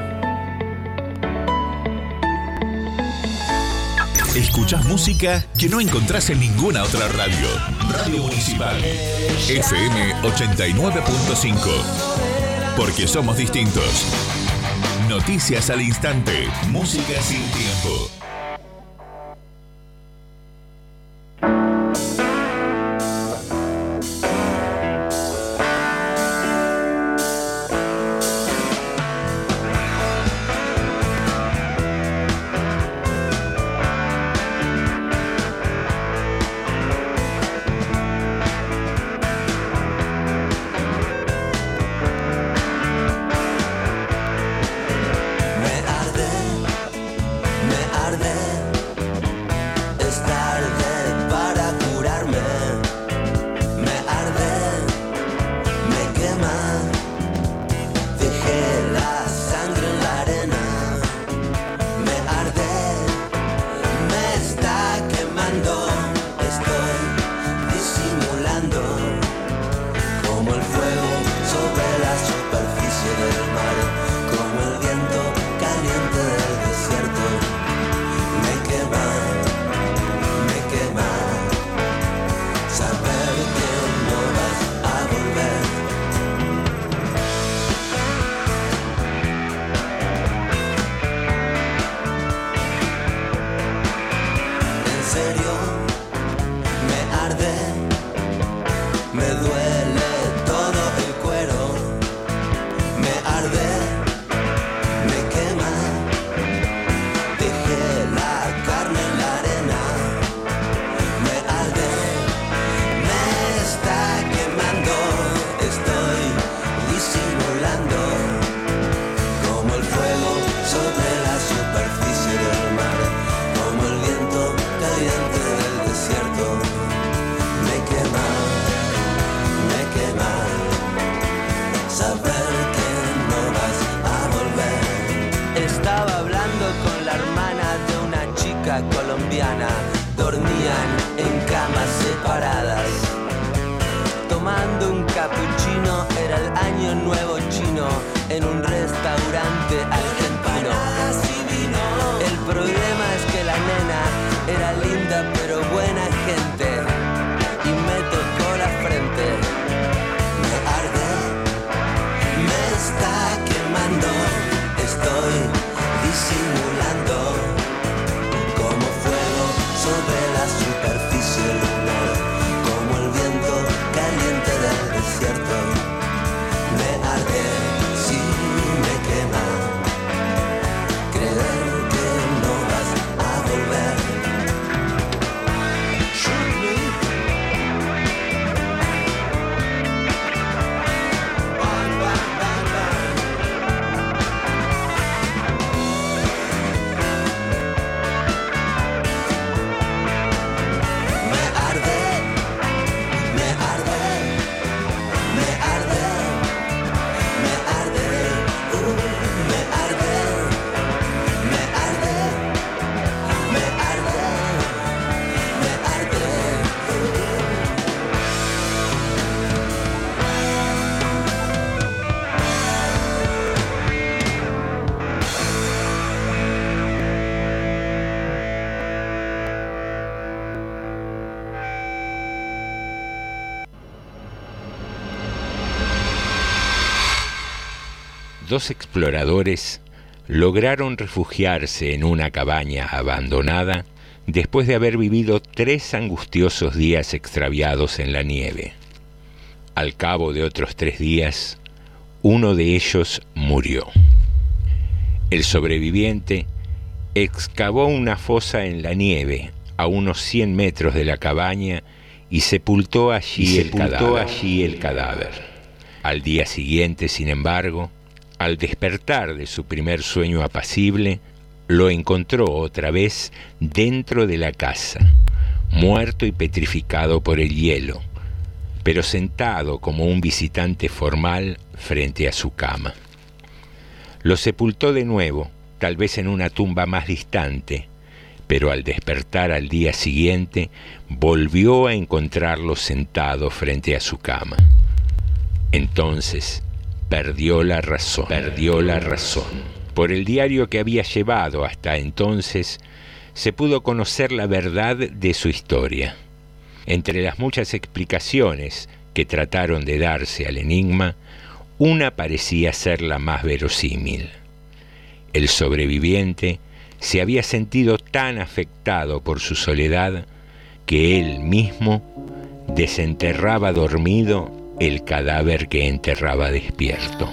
S1: Escuchás música que no encontrás en ninguna otra radio. Radio Municipal. FM 89.5. Porque somos distintos. Noticias al instante. Música sin tiempo.
S12: Dos exploradores lograron refugiarse en una cabaña abandonada después de haber vivido tres angustiosos días extraviados en la nieve. Al cabo de otros tres días, uno de ellos murió. El sobreviviente excavó una fosa en la nieve a unos 100 metros de la cabaña y sepultó allí,
S25: Y
S12: el,
S25: sepultó
S12: cadáver.
S25: allí
S12: el cadáver. Al día siguiente, sin embargo, al despertar de su primer sueño apacible, lo encontró otra vez dentro de la casa, muerto y petrificado por el hielo, pero sentado como un visitante formal frente a su cama. Lo sepultó de nuevo, tal vez en una tumba más distante, pero al despertar al día siguiente volvió a encontrarlo sentado frente a su cama. Entonces perdió la razón, perdió la razón. Por el diario que había llevado hasta entonces, se pudo conocer la verdad de su historia. Entre las muchas explicaciones que trataron de darse al enigma, una parecía ser la más verosímil. El sobreviviente se había sentido tan afectado por su soledad que él mismo desenterraba dormido el cadáver que enterraba despierto.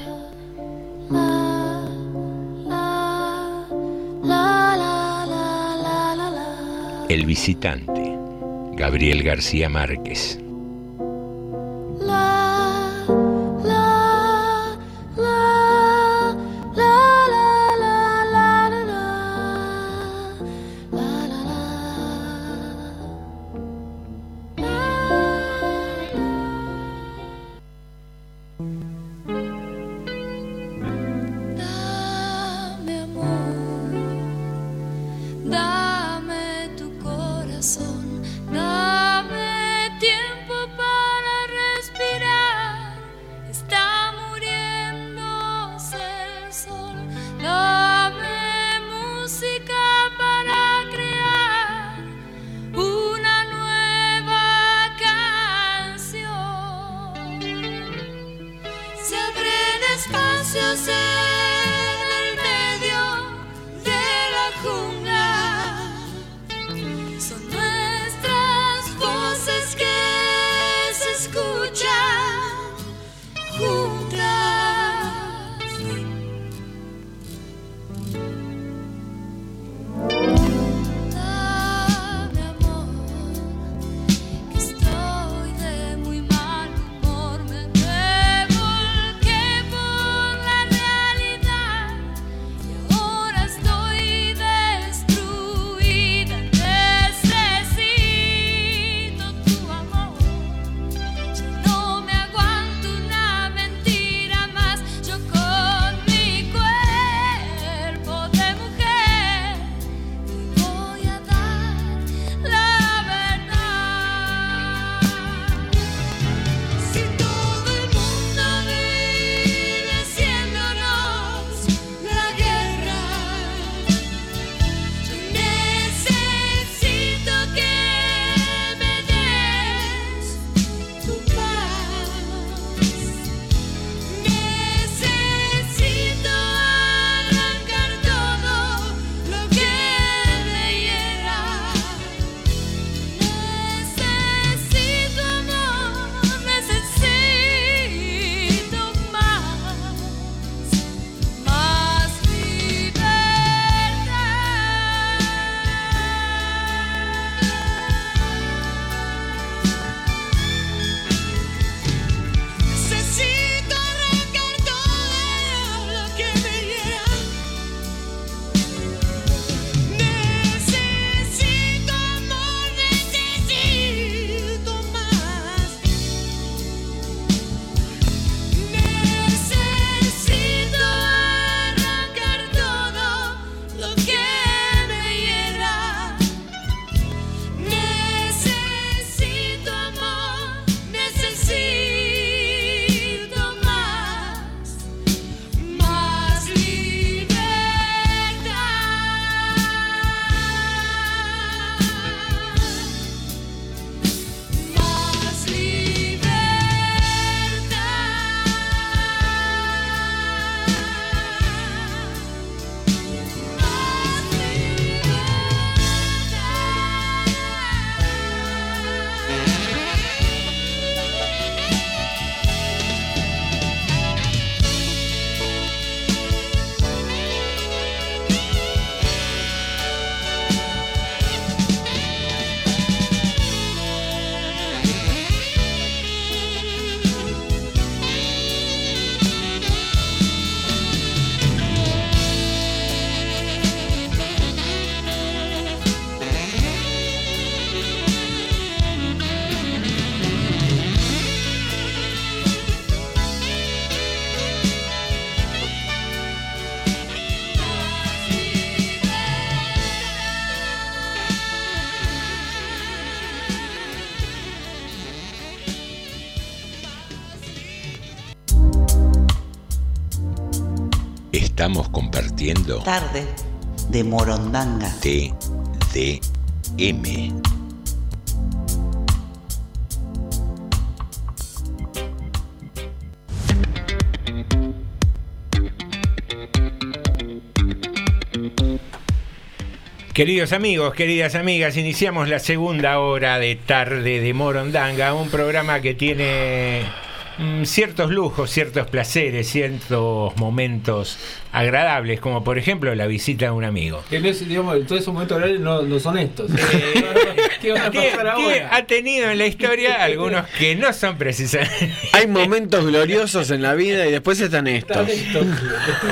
S12: El visitante, Gabriel García Márquez.
S10: Tarde de Morondanga.
S12: TDM. Queridos amigos, queridas amigas, iniciamos la segunda hora de tarde de Morondanga, un programa que tiene mm, ciertos lujos, ciertos placeres, ciertos momentos agradables, como por ejemplo la visita de un amigo.
S15: Que no es, digamos, no son estos. ¿Qué van a
S12: Que-
S15: pasar
S12: que
S15: ahora?
S12: ha tenido en la historia algunos que no son precisamente.
S25: Hay momentos gloriosos en la vida y después están estos.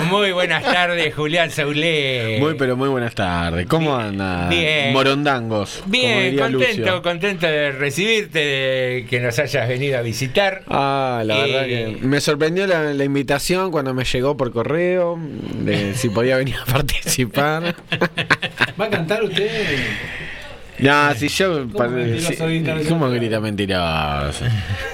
S12: Muy buenas tardes, Julián Saulé.
S25: Muy, pero muy buenas tardes. ¿Cómo anda?
S12: Bien.
S25: Morondangos.
S12: Bien, contento,
S25: Lucio.
S12: contento de recibirte, de que nos hayas venido a visitar.
S25: Ah, la
S12: Eh,
S25: verdad que me sorprendió la, la invitación cuando me llegó por correo de si podía venir a participar.
S15: ¿Va a cantar usted?
S25: No, si yo. pa-
S15: mentiroso
S25: si-
S15: grita mentiroso?
S25: ¿Cómo grita mentiroso?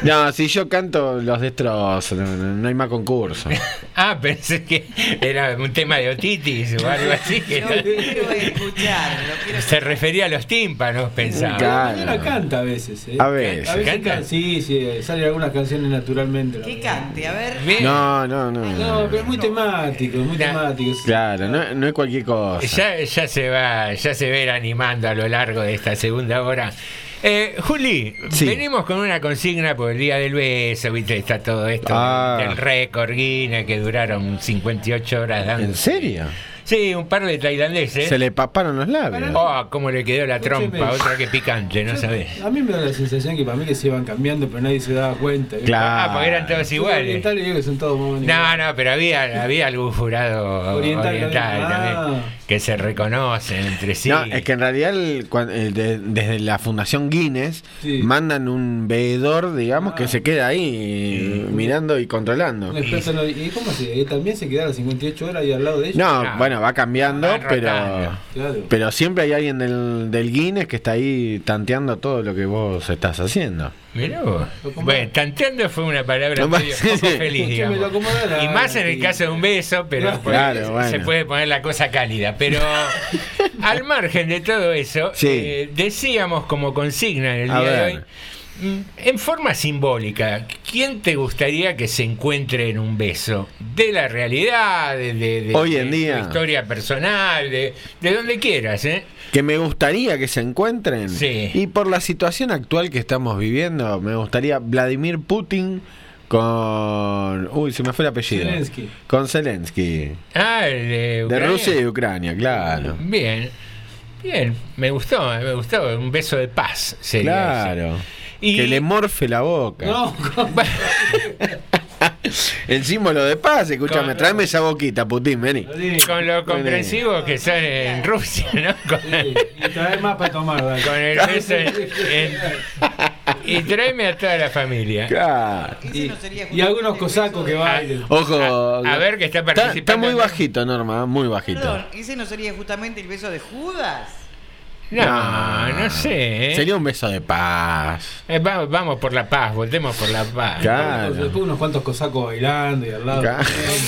S25: No, si yo canto los destrozo, no, no- no hay más concurso.
S12: Ah, pensé que era un tema de otitis o algo así. que no-
S14: quiero escuchar, lo quiero
S12: se refería a los tímpanos, pensaba.
S25: Claro.
S15: Canta a veces. ¿eh?
S25: A veces.
S15: A veces
S12: ¿Canta?
S15: can- sí, sí, salen algunas canciones naturalmente.
S14: Que cante, a ver.
S25: No, no, no.
S15: No, pero es muy temático, muy temático.
S25: Claro, no, no es cualquier cosa.
S12: Ya, ya se va, ya se ir animando a lo largo de esta segunda hora. Eh, Juli,
S25: Sí.
S12: venimos con una consigna por el día del beso, viste, está todo esto
S25: Ah.
S12: del récord Guinness que duraron 58 horas dando.
S25: ¿En serio?
S12: Sí, un par de tailandeses.
S25: Se le paparon los labios.
S12: Oh, cómo le quedó la trompa,
S15: Escúcheme.
S12: otra que picante, no sabés.
S15: A mí me da la sensación que para mí que se iban cambiando, pero nadie se daba cuenta.
S25: Claro.
S12: Ah, porque eran todos iguales.
S15: orientales digo que son todos más o menos
S12: No, no, pero había, había algún jurado
S15: Oriental
S12: oriental,
S15: también.
S12: también,
S15: Ah.
S12: Que se reconocen entre sí.
S25: No, es que en realidad el- cuan- el de- desde la Fundación Guinness
S15: Sí.
S25: mandan un veedor, digamos, que se queda ahí mirando y controlando.
S15: Lo- ¿Y cómo se? eh, ¿También se quedaron las 58 horas ahí al lado de ellos?
S25: No,
S12: No.
S25: bueno, va cambiando, pero.
S15: Claro.
S25: pero siempre hay alguien del, del Guinness que está ahí tanteando todo lo que vos estás haciendo.
S12: Mirá vos. Bueno, tanteando fue una palabra
S25: No,
S12: medio
S25: sí,
S12: poco feliz, digamos. Y más en el caso de un beso, pero
S15: Claro,
S25: Claro, bueno.
S12: se puede poner la cosa cálida. Pero al margen de todo eso,
S25: Sí.
S12: eh, decíamos como consigna en el
S25: A
S12: día de hoy, en forma simbólica, ¿quién te gustaría que se encuentre en un beso? De la realidad, de, de- de-
S25: Hoy en
S12: de
S25: día.
S12: tu historia personal, de, de donde quieras, ¿eh?
S25: Que me gustaría que se encuentren.
S12: Sí.
S25: Y por la situación actual que estamos viviendo, me gustaría Vladimir Putin con... Uy, se me fue el apellido.
S15: Zelensky.
S25: Con Zelensky.
S12: Ah, el de.
S25: Rusia y Ucrania, claro.
S12: Bien, bien, me gustó, me gustó, un beso de paz sería
S25: Claro.
S12: ese. Y-
S25: Que le morfe la boca.
S15: No,
S25: El símbolo de paz, escúchame,
S12: Con-
S25: tráeme esa boquita, Putin, vení.
S12: Con lo comprensivo que son en Rusia, ¿no? Con,
S15: y traer más para tomar, dale.
S12: con el beso en, en- Y tráeme a toda la familia.
S25: Claro.
S15: Y, y algunos cosacos que bailen.
S25: Ojo.
S12: A- a ver que está
S25: Está,
S12: participando.
S25: muy bajito, Norma, muy bajito.
S14: Perdón, ¿ese no sería justamente el beso de Judas?
S12: No, no sé. ¿eh?
S25: Sería un beso de paz.
S12: Eh, vamos, vamos por la paz, voltemos por la paz.
S25: Claro.
S15: Después unos cuantos cosacos bailando y al lado.
S25: Claro.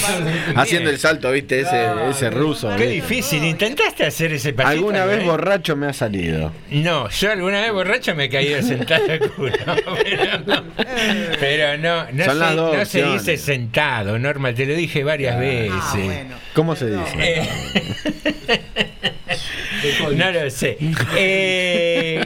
S25: Haciendo el salto, viste, ese,
S15: Claro.
S25: ese ruso.
S12: Qué
S25: ¿viste?
S12: difícil, ¿intentaste hacer ese pasito?
S25: Alguna vez
S12: ¿eh?
S25: borracho me ha salido.
S12: No, yo alguna vez borracho me he caído sentado culo. Pero no, pero no, no,
S25: Son
S12: se,
S25: las dos
S12: no se dice sentado, Norma, te lo dije varias veces.
S14: Ah, bueno.
S25: ¿Cómo se dice?
S12: Eh, no lo sé. Eh,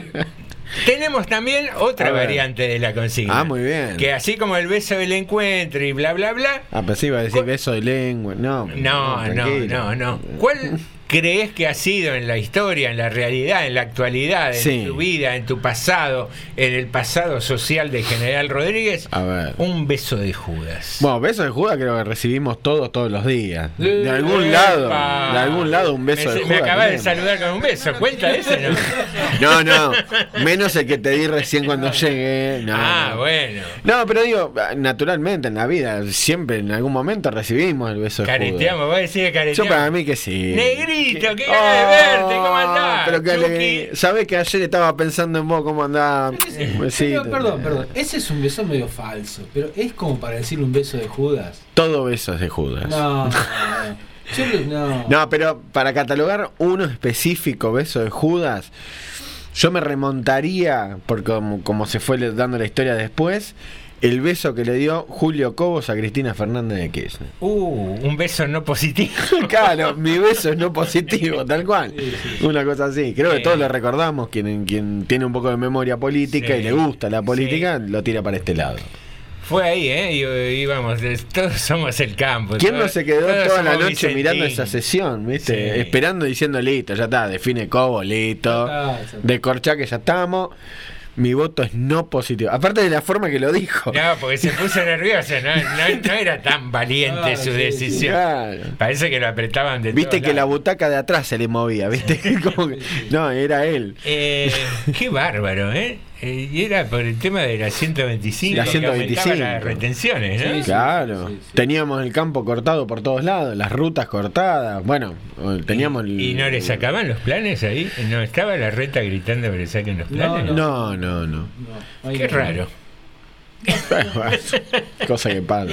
S12: tenemos también otra variante de la consigna.
S25: Ah, muy bien.
S12: Que así como el beso del encuentro y bla, bla, bla.
S25: Ah, pues sí, iba a decir beso de lengua. No,
S12: No, no, no, no. ¿Cuál crees que ha sido en la historia, en la realidad, en la actualidad, en
S25: Sí.
S12: tu vida, en tu pasado, en el pasado social de General Rodríguez?
S25: A ver.
S12: Un beso de Judas.
S25: Bueno, beso de Judas creo que recibimos todos todos los días. De algún
S12: Epa.
S25: lado, de algún lado un beso
S12: me,
S25: de
S12: me
S25: Judas.
S12: acabas de saludar con un beso. ¿Cuenta ese no?
S25: No, no, menos el que te di recién cuando llegué. No,
S12: ah,
S25: no.
S12: bueno.
S25: No, pero digo, naturalmente en la vida, siempre en algún momento recibimos el beso de
S12: Careteamos, vos decís que
S25: Judas. Yo
S12: careteamos.
S25: para mí que sí.
S12: Negrito, qué ganas de verte, ¿cómo andás?
S25: Pero que
S12: Chucky?
S25: le, sabés que ayer estaba pensando en vos cómo andás.
S15: Pero, perdón, perdón. Ese es un beso medio falso. Pero es como para decir un beso de Judas.
S25: Todo beso es de Judas.
S15: No, no, no.
S25: Pero para catalogar uno específico, beso de Judas, yo me remontaría, por como, como se fue dando la historia después, el beso que le dio Julio Cobos a Cristina Fernández de Kirchner.
S12: Uh, un beso no positivo.
S25: claro, mi beso es no positivo, tal cual. Una cosa así. Creo que todos lo recordamos. Quien, quien tiene un poco de memoria política y le gusta la política, lo tira para este lado.
S12: Fue ahí, ¿eh? Y- íbamos, de- todos somos el campo.
S25: ¿Quién no se quedó toda la noche
S12: Vicentín.
S25: mirando esa sesión, viste?
S12: Sí.
S25: Esperando diciendo listo, ya está, define Cobo, listo. De Corchá que ya estamos. Mi voto es no positivo. Aparte de la forma que lo dijo.
S12: No, porque se puso nervioso, no, no, no era tan valiente su
S15: sí,
S12: decisión.
S25: Claro.
S12: Parece que lo apretaban de
S25: Viste que la butaca de atrás se le movía, viste? Como que- no, era él.
S12: Eh, qué bárbaro, ¿eh? Eh, Y era por el tema de la 125,
S25: La
S12: que aumentaba
S25: 125.
S12: las retenciones, ¿no?
S25: claro. Teníamos el campo cortado por todos lados, las rutas cortadas. Bueno, teníamos el-
S12: ¿Y no le sacaban los planes ahí? ¿No estaba la reta gritando que le saquen los planes?
S25: No, no, no.
S12: Qué raro.
S25: Cosa que pasa.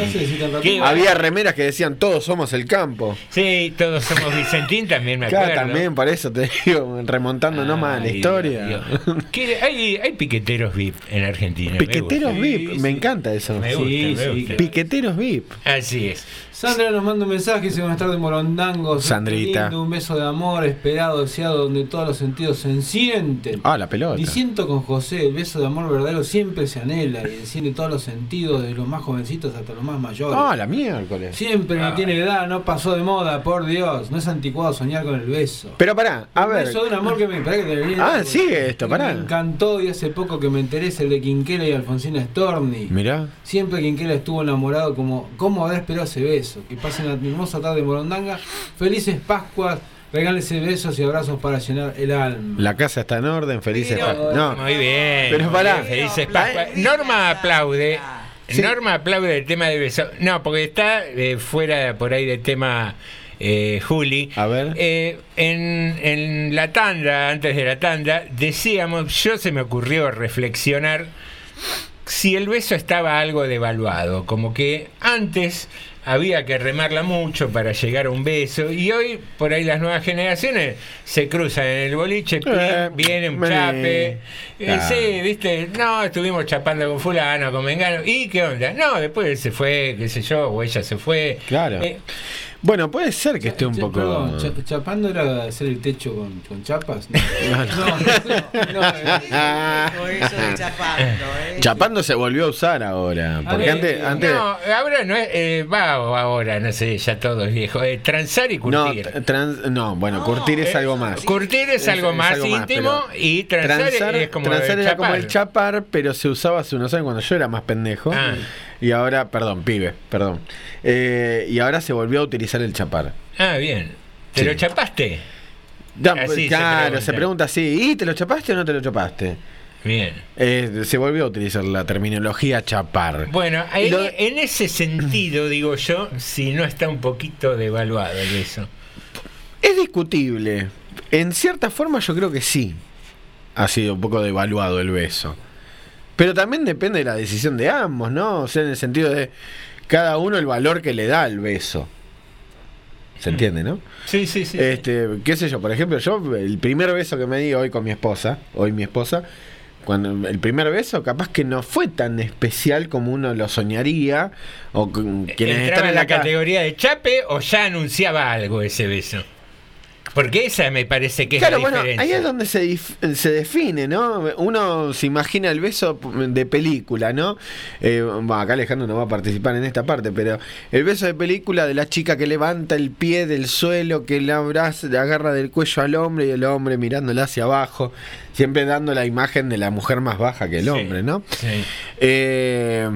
S25: Había remeras que decían todos somos el campo.
S12: Sí, todos somos Vicentín, también me acuerdo.
S25: Claro, también, por eso te digo, remontándonos más a la historia.
S12: Hay, hay piqueteros VIP en Argentina. me
S25: Piqueteros
S12: gusta.
S25: VIP, me encanta eso.
S12: Me gusta,
S15: Sí,
S12: me gusta.
S25: Piqueteros VIP.
S12: Así es.
S15: Sandra nos manda un mensaje, dice buenas tardes Morondangos.
S25: Sandrita.
S15: Lindo, un beso de amor, esperado, deseado, donde todos los sentidos se encienden.
S25: Ah, la pelota.
S15: Diciendo con José, el beso de amor verdadero siempre se anhela y enciende todos los sentidos, de los más jovencitos hasta los más mayores.
S25: Ah, la miércoles.
S15: Siempre no tiene edad, no pasó de moda, por Dios. No es anticuado soñar con el beso.
S25: Pero pará, a
S15: un
S25: ver.
S15: beso de un amor que me pará que te venía-
S25: Ah, sigue esto, pará.
S15: Me encantó y hace poco que me enteré es el de Quinquela y Alfonsina Storni.
S25: Mirá.
S15: Siempre Quinquela estuvo enamorado como cómo habrá esperado ese beso. Que pasen una hermosa tarde de Morondanga. Felices Pascuas. Regálense besos y abrazos para llenar el alma.
S25: La casa está en orden, felices.
S15: Pero-
S25: pa- no.
S12: Muy bien.
S25: Pero
S12: bien, Felices Pascuas. Norma aplaude. Norma aplaude el tema de beso. No, porque está eh, fuera por ahí del tema eh, Juli.
S25: A ver.
S12: Eh, en, en la tanda, antes de la tanda, decíamos, yo se me ocurrió reflexionar si el beso estaba algo devaluado, como que antes había que remarla mucho para llegar a un beso y hoy por ahí las nuevas generaciones se cruzan en el boliche,
S25: Eh,
S12: viene un
S25: vení.
S12: chape, eh,
S25: Claro.
S12: sí, viste, no, estuvimos chapando con fulano, con mengano, ¿y qué onda? No, después él se fue, qué sé yo, o ella se fue.
S25: Claro.
S12: Eh,
S25: Bueno, puede ser que esté un poco.
S15: perdón, ¿chapando era hacer el techo con, con chapas? No,
S25: No, no.
S14: Eso de chapando, ¿eh?
S25: Chapando se volvió a usar ahora. Porque
S12: eh,
S25: antes. antes
S12: no, ahora no es, eh, va ahora, no sé, ya todo es viejo, eh, transar y
S25: no,
S12: curtir.
S25: tra- trans- no, bueno, curtir es algo más.
S12: Curtir es, algo más íntimo
S25: pero
S12: y transar,
S25: transar,
S12: es como
S25: transar
S12: el
S25: era como el chapar, pero se usaba hace unos años cuando yo era más pendejo.
S12: Ah.
S25: Y ahora, perdón, pibe, perdón. Eh, y ahora se volvió a utilizar el chapar.
S12: Ah, bien. ¿Te
S25: Sí.
S12: lo chapaste? Así se
S25: claro, se pregunta así, ¿y te lo chapaste o no te lo chapaste?
S12: Bien.
S25: Eh, se volvió a utilizar la terminología chapar.
S12: Bueno,
S25: Y
S12: en,
S25: lo-
S12: en ese sentido, digo yo, si no está un poquito devaluado el beso.
S25: Es discutible. En cierta forma yo creo que sí. Ha sido un poco devaluado el beso. Pero también depende de la decisión de ambos, ¿no? O sea, en el sentido de cada uno el valor que le da al beso. ¿Se entiende, no?
S12: Sí, sí, sí.
S25: Este, qué sé yo, por ejemplo, yo el primer beso que me di hoy con mi esposa, hoy mi esposa, cuando el primer beso capaz que no fue tan especial como uno lo soñaría o quienes
S12: ¿Entraba
S25: están
S12: en la
S25: la ca-
S12: categoría de chape o ya anunciaba algo ese beso? Porque esa me parece que es
S25: Claro,
S12: la
S25: bueno,
S12: diferencia.
S25: ahí es donde se, dif- se define, ¿no? Uno se imagina el beso de película, ¿no? Eh, bueno, acá Alejandro no va a participar en esta parte, pero el beso de película de la chica que levanta el pie del suelo, que la abraza, le agarra del cuello al hombre y el hombre mirándola hacia abajo, siempre dando la imagen de la mujer más baja que el
S12: Sí,
S25: hombre, ¿no?
S12: sí.
S25: Eh,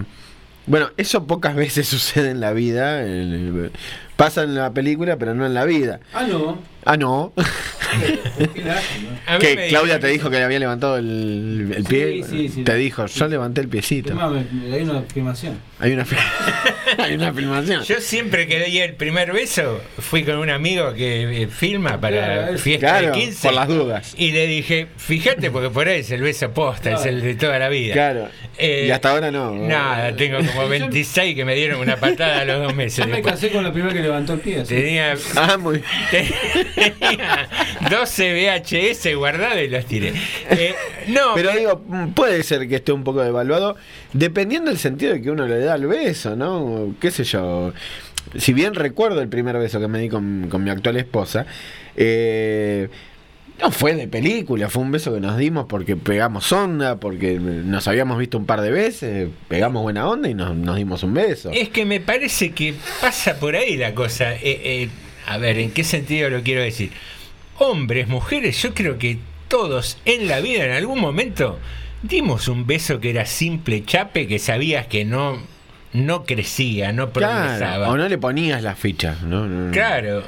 S25: bueno, eso pocas veces sucede en la vida. Pasa en la película, pero no en la vida.
S15: Ah, no.
S25: Ah, no.
S12: Me
S25: Claudia te dijo que le había levantado el, el pie.
S15: sí, sí.
S25: Te dijo, yo levanté el piecito.
S15: Hay una filmación.
S25: Hay una, hay una filmación.
S12: Yo siempre que di el primer beso, fui con un amigo que eh, filma para
S25: Claro,
S12: fiesta
S25: claro,
S12: de 15.
S25: por las dudas.
S12: Y le dije, fíjate, porque por ahí es el beso posta, es el de toda la vida.
S25: Claro.
S12: Eh,
S25: y hasta ahora no.
S12: Nada, tengo como 26 que me dieron una patada a los dos meses.
S15: Yo me
S12: después.
S15: casé con la primera que levantó el pie.
S12: Tenía,
S25: Ah, muy
S12: tenía 12 VHS guardados y los tiré. Eh, no,
S25: Pero digo, puede ser que esté un poco devaluado, dependiendo del sentido de que uno le da el beso, ¿no? ¿Qué sé yo? Si bien recuerdo el primer beso que me di con, con mi actual esposa, eh, no fue de película, fue un beso que nos dimos porque pegamos onda, porque nos habíamos visto un par de veces, pegamos buena onda y nos, nos dimos un beso.
S12: Es que me parece que pasa por ahí la cosa. Eh, eh, a ver, ¿en qué sentido lo quiero decir? Hombres, mujeres, yo creo que todos en la vida, en algún momento, dimos un beso que era simple chape, que sabías que no, no crecía, no progresaba.
S25: Claro, o no le ponías las fichas, ¿no? No, no.
S12: Claro.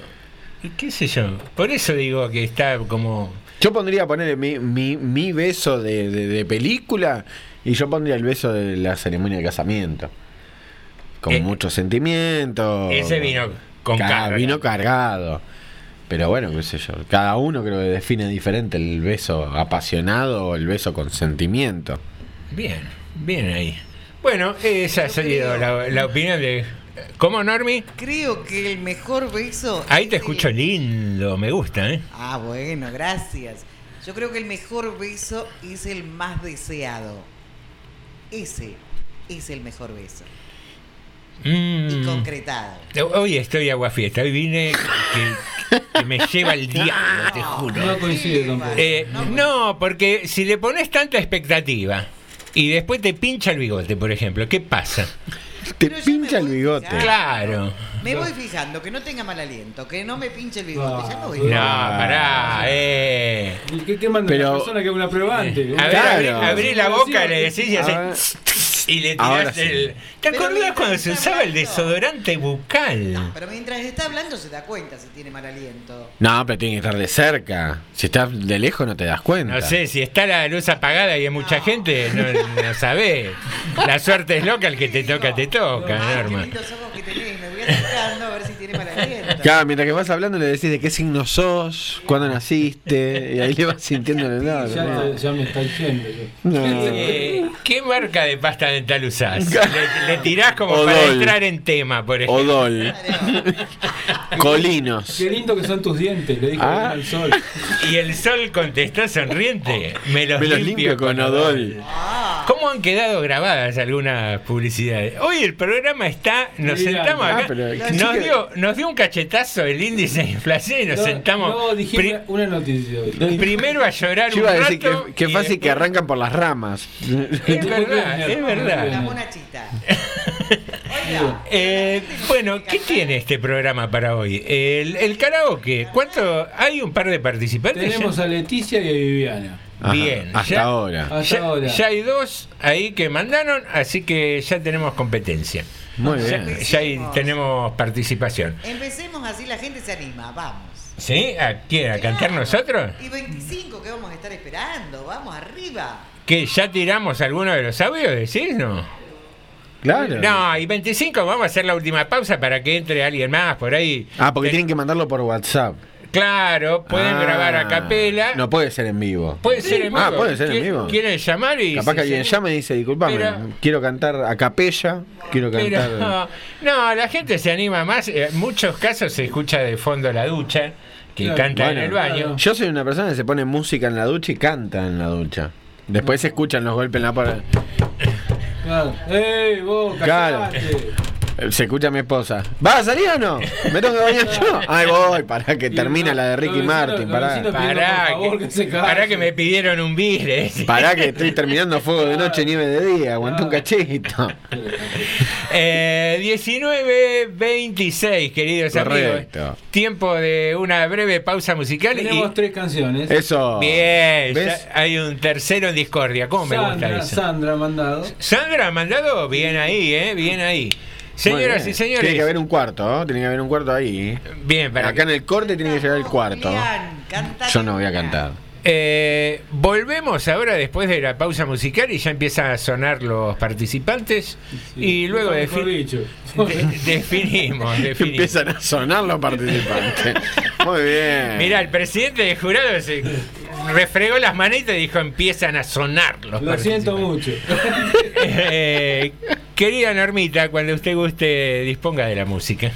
S12: Y ¿Qué sé yo? Por eso digo que está como...
S25: Yo pondría poner mi, mi, mi beso de, de- de película y yo pondría el beso de la ceremonia de casamiento. Con
S12: Eh,
S25: mucho sentimiento.
S12: Ese vino con
S25: Ca-
S12: carga.
S25: Vino cargado. Pero bueno, qué sé yo. Cada uno creo que define diferente el beso apasionado o el beso con sentimiento.
S12: Bien, bien ahí. Bueno, esa ha sido la, la opinión de... ¿Cómo, Normi?
S14: Creo que el mejor beso.
S12: Ahí te escucho lindo, me gusta, ¿eh?
S14: Ah, bueno, gracias. Yo creo que el mejor beso es el más deseado. Ese es el mejor beso.
S12: Mm.
S14: Y concretado.
S12: Hoy estoy aguafiesta, hoy vine que, que me lleva el diablo, te juro.
S15: No coincide tampoco.
S12: Eh, no, porque si le pones tanta expectativa y después te pincha el bigote, por ejemplo, ¿qué pasa?
S25: Te pincha el bigote.
S12: Claro.
S14: Me voy fijando que no tenga mal aliento, que no me pinche el bigote. Ya me voy
S12: No, pará, eh.
S15: ¿Y qué, qué manda
S25: Pero-
S15: una persona que es una prueba antes?
S12: A ver,
S25: Claro.
S12: abrí, abrí la boca, le decís y
S25: ver.
S12: Y le
S25: Ahora
S12: tirás
S25: sí.
S12: el... ¿Te acordás cuando se usaba el desodorante bucal?
S14: Pero mientras está hablando se da cuenta si tiene mal aliento.
S25: No, pero tiene que estar de cerca. Si estás de lejos no te das cuenta.
S12: No sé, si está la luz apagada y hay mucha gente, no, no sabés. La suerte es loca, el que te toca, te toca, Norma.
S14: Lindos ojos que tenés, me voy acercando a ver si tiene mal aliento.
S25: Claro, mientras que vas hablando le decís de qué signo sos, cuándo naciste, y ahí le vas sintiendo el olor.
S15: Ya,
S25: ¿no?
S15: ya me está yo.
S25: No.
S12: Eh, ¿Qué marca de pasta dental usás? Le, le tirás como para
S25: Odol.
S12: entrar en tema, por ejemplo.
S25: Odol. Colinos.
S15: Qué lindo que son tus dientes, le dijo
S25: Ah.
S15: al sol.
S12: Y el sol contestó sonriente. Me los,
S25: Me los
S12: limpio,
S25: limpio con odol.
S12: ¿Cómo han quedado grabadas algunas publicidades? Hoy el programa está, nos
S15: Mira,
S12: sentamos
S25: ah,
S12: acá,
S25: pero-
S12: nos, dio, nos dio un cachetazo el índice de inflación y nos
S15: No,
S12: sentamos
S15: No, dije
S12: pri-
S15: una, noticia hoy.
S12: primero a llorar
S25: Yo
S12: un
S25: iba a decir
S12: rato
S25: que, fácil que arrancan por las ramas.
S12: Es verdad, es
S14: La
S12: verdad.
S14: monachita.
S12: Eh, bueno, ¿qué tiene este programa para hoy? El, el karaoke. ¿Cuánto? ¿Hay un par de participantes?
S15: Tenemos
S12: ya?
S15: a Leticia y a Viviana.
S25: Ajá,
S12: Bien,
S25: hasta
S12: ya-
S25: ahora.
S15: Hasta
S12: Ya,
S15: ahora.
S12: ya hay dos ahí que mandaron, así que ya tenemos competencia.
S25: Muy
S12: Ya,
S25: bien.
S12: ya ahí tenemos participación.
S14: Empecemos así, la gente se anima, vamos.
S12: ¿Sí? ¿A quién? ¿A cantar nosotros?
S14: Y 25 que vamos a estar esperando, vamos arriba.
S12: ¿Que ya tiramos alguno de los audios, decís, no?
S25: Claro.
S12: No, y 25 vamos a hacer la última pausa para que entre alguien más por ahí.
S25: Ah, porque tienen que mandarlo por WhatsApp.
S12: Claro, pueden
S25: Ah,
S12: grabar a capela.
S25: No puede ser en vivo.
S12: Puede ser en vivo.
S25: Ah, puede ser en
S12: ¿Qui-
S25: vivo.
S12: Quieren llamar y.
S25: Capaz que alguien
S12: se-
S25: llama y dice, disculpame,
S12: Pero-
S25: quiero cantar a capella, quiero
S12: Pero,
S25: cantar...
S12: no, no, la gente se anima más. En muchos casos se escucha de fondo la ducha, que
S15: Claro,
S12: canta
S25: Bueno,
S12: en el baño.
S25: Yo soy una persona que se pone música en la ducha y canta en la ducha. Después se escuchan los golpes en la puerta.
S15: Claro. ¡Ey, vos,
S25: Claro. Eh, Se escucha mi esposa. ¿Vas a salir o no? ¿Me tengo que bañar yo? Ay, voy, para que termina la de Ricky Martin. Pará.
S12: Pará, que,
S15: que se
S12: pará
S15: calle.
S12: que me pidieron un decía.
S25: Pará que estoy terminando fuego de noche, nieve de día. Aguanta un cachito.
S12: Eh, 19.26, queridos amigos.
S25: Correcto.
S12: Tiempo de una breve pausa musical.
S15: Tenemos
S12: y,
S15: tres canciones.
S25: Eso.
S12: bien, hay un tercero en discordia. ¿Cómo me gusta
S15: Sandra,
S12: eso?
S15: Sandra ha mandado.
S12: Sandra ha mandado bien ahí, ¿eh? Bien ahí.
S28: Señoras y señores.
S25: Tiene que haber un cuarto, ¿no? Tiene que haber un cuarto ahí.
S28: Bien, para
S25: Acá en el corte tiene que llegar el cuarto. Yo no voy a cantar.
S28: Eh, volvemos ahora después de la pausa musical y ya empiezan a sonar los participantes y luego defi- de- definimos, definimos.
S25: Empiezan a sonar los participantes. Muy bien.
S28: Mira, el presidente de jurado se refregó las manitas y dijo empiezan a sonar los
S15: Lo siento mucho.
S28: Eh, querida Normita, cuando usted guste, disponga de la música.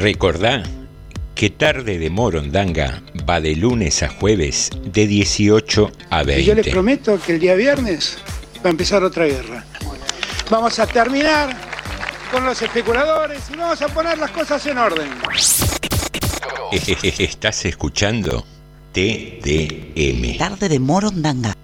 S28: Recordá que Tarde de Morondanga va de lunes a jueves de 18 a
S29: Y yo les
S28: 20.
S29: prometo que el día viernes va a empezar otra guerra. Vamos a terminar con los especuladores y vamos a poner las cosas en orden.
S28: Estás escuchando TDM.
S30: Tarde de Morondanga.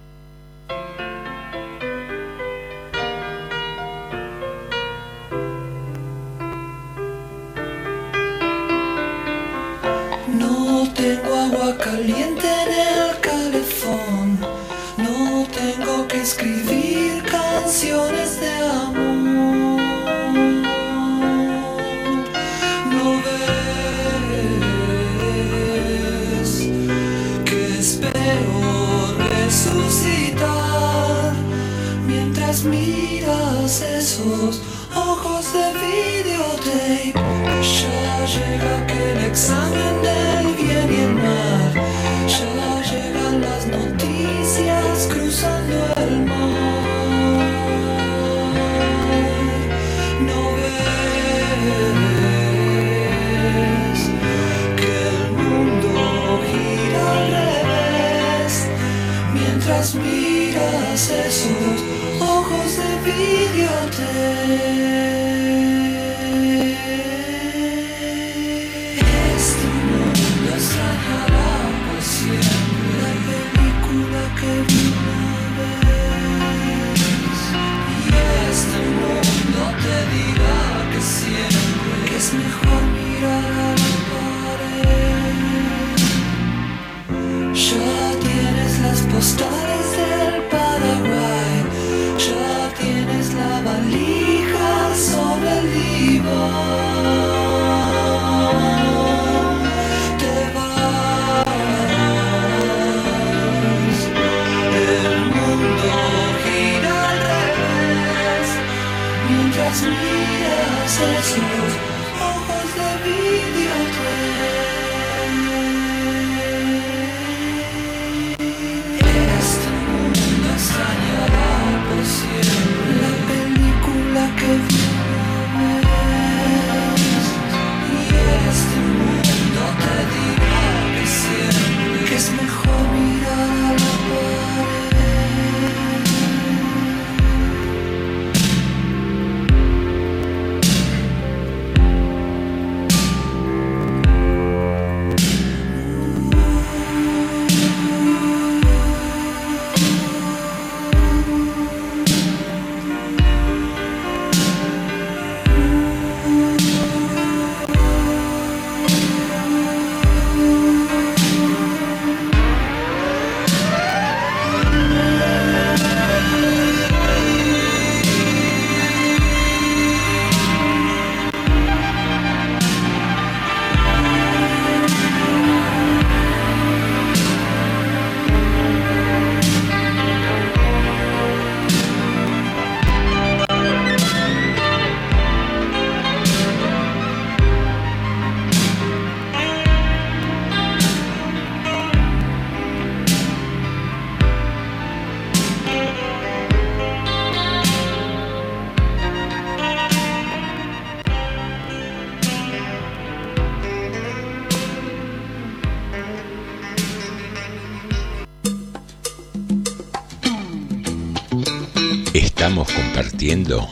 S12: Estamos compartiendo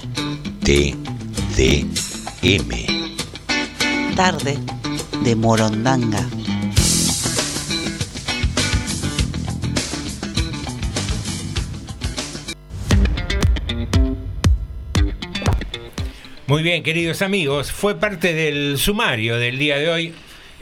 S12: TDM.
S10: Tarde de Morondanga.
S12: Muy bien, queridos amigos, fue parte del sumario del día de hoy.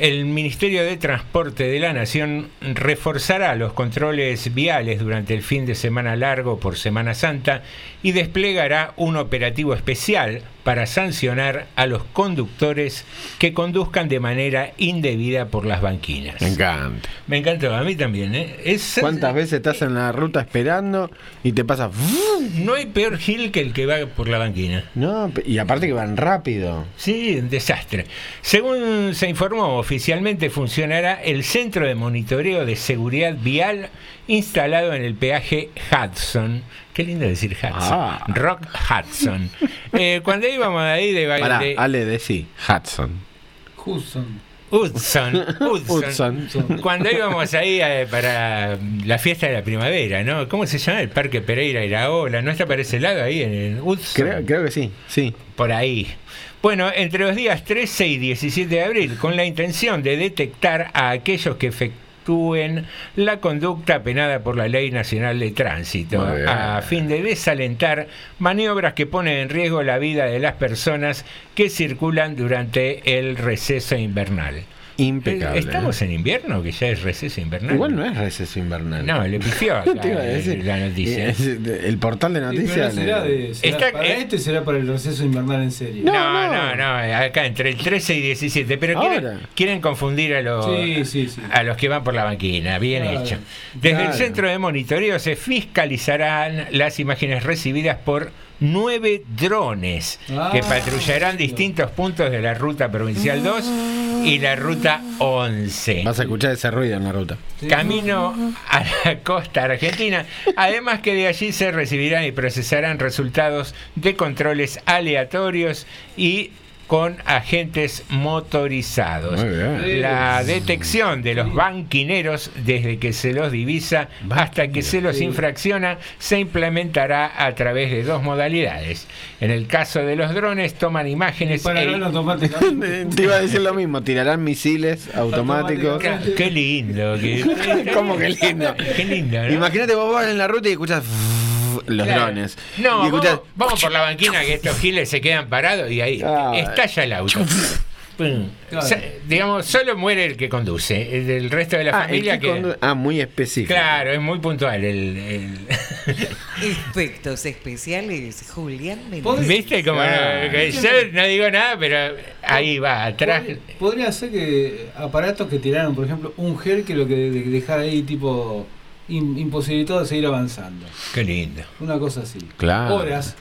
S12: El Ministerio de Transporte de la Nación reforzará los controles viales durante el fin de semana largo por Semana Santa y desplegará un operativo especial para sancionar a los conductores que conduzcan de manera indebida por las banquinas.
S25: Me encanta.
S12: Me encantó, a mí también. ¿eh? Es,
S25: ¿Cuántas veces estás en la ruta esperando y te pasa...
S12: No hay peor gil que el que va por la banquina.
S25: No, y aparte que van rápido.
S12: Sí, un desastre. Según se informó, oficialmente funcionará el Centro de Monitoreo de Seguridad Vial instalado en el peaje Hudson. Qué lindo decir Hudson.
S25: Ah.
S12: Rock Hudson. Eh, cuando íbamos ahí de,
S25: Pará,
S12: de
S25: Ale, decí, Hudson.
S15: Hudson.
S12: Hudson, Hudson.
S25: Hudson.
S12: Cuando íbamos ahí eh, para la fiesta de la primavera, ¿no? ¿Cómo se llama? El Parque Pereira Iraola. ¿No está para ese lado ahí en el Hudson?
S25: Creo, creo que sí, sí.
S12: Por ahí. Bueno, entre los días 13 y 17 de abril, con la intención de detectar a aquellos que efectúen la conducta penada por la Ley Nacional de Tránsito, a fin de desalentar maniobras que ponen en riesgo la vida de las personas que circulan durante el receso invernal.
S25: Impecable.
S12: Eh, ¿Estamos en invierno que ya es receso invernal?
S25: Igual no es receso invernal.
S12: No, le pifió acá
S25: Te iba a decir.
S12: la noticia.
S25: Es- El portal de noticias.
S15: será de- será
S12: Está-
S15: para
S12: eh,
S15: este será para el receso invernal en serio.
S12: No, no, no, acá entre el 13 y 17, pero quieren, confundir a los,
S15: Sí, sí, sí.
S12: a los que van por la banquina, bien
S15: Claro,
S12: hecho. Desde el centro de monitoreo se fiscalizarán las imágenes recibidas por nueve drones que
S15: Ah,
S12: patrullarán distintos puntos de la ruta provincial 2 y la ruta 11.
S25: Vas a escuchar ese ruido en la ruta.
S12: Camino a la costa argentina. Además que de allí se recibirán y procesarán resultados de controles aleatorios y con agentes motorizados. La detección de los banquineros desde que se los divisa hasta que se los infracciona se implementará a través de dos modalidades. En el caso de los drones toman imágenes e
S15: Pararán automáticamente.
S25: Te iba a decir lo mismo, tirarán misiles automáticos.
S12: Qué, qué lindo. que-
S25: ¿Cómo que lindo?
S12: Qué lindo, ¿no?
S25: Imagínate vos vas en la ruta y escuchas los
S12: Claro.
S25: drones.
S12: No, vamos, vamos por la banquina que estos giles se quedan parados y ahí estalla el auto. Digamos, solo muere el que conduce. El del resto de la
S25: ah,
S12: familia
S25: que ah, muy específico.
S12: Claro, es muy puntual. El, el-
S14: Efectos especiales, Julián Mendoza.
S12: ¿Viste? Como
S15: Claro.
S12: no, que yo no digo nada, pero ahí va, atrás.
S15: Podría ser que aparatos que tiraron, por ejemplo, un gel que lo que de- dejara ahí tipo imposibilitado de seguir avanzando.
S12: Qué lindo.
S15: Una cosa así.
S25: Claro.
S15: Horas.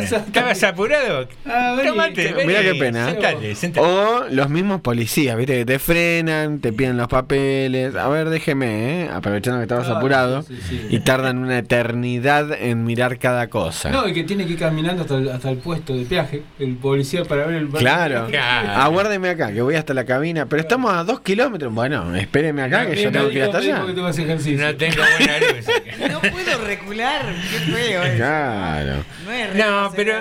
S12: ¿Estabas apurado?
S15: Ah, que-
S12: vení.
S25: Mira qué pena.
S12: Sentate, sentate.
S25: O los mismos policías, viste, que te frenan, te piden los papeles. A ver, déjeme, ¿eh? aprovechando que estabas
S15: Claro,
S25: apurado.
S15: sí, sí.
S25: Y tardan una eternidad en mirar cada cosa.
S15: No, y que tiene que ir caminando hasta el, hasta el puesto de peaje, el policía para ver el
S25: Claro. Aguárdeme acá, que voy hasta la cabina. Pero estamos a dos kilómetros. Bueno, espéreme acá, que yo tengo que ir hasta allá.
S12: No tengo buena luz.
S14: No puedo recular, qué feo es.
S25: Claro.
S14: No es
S12: No, pero.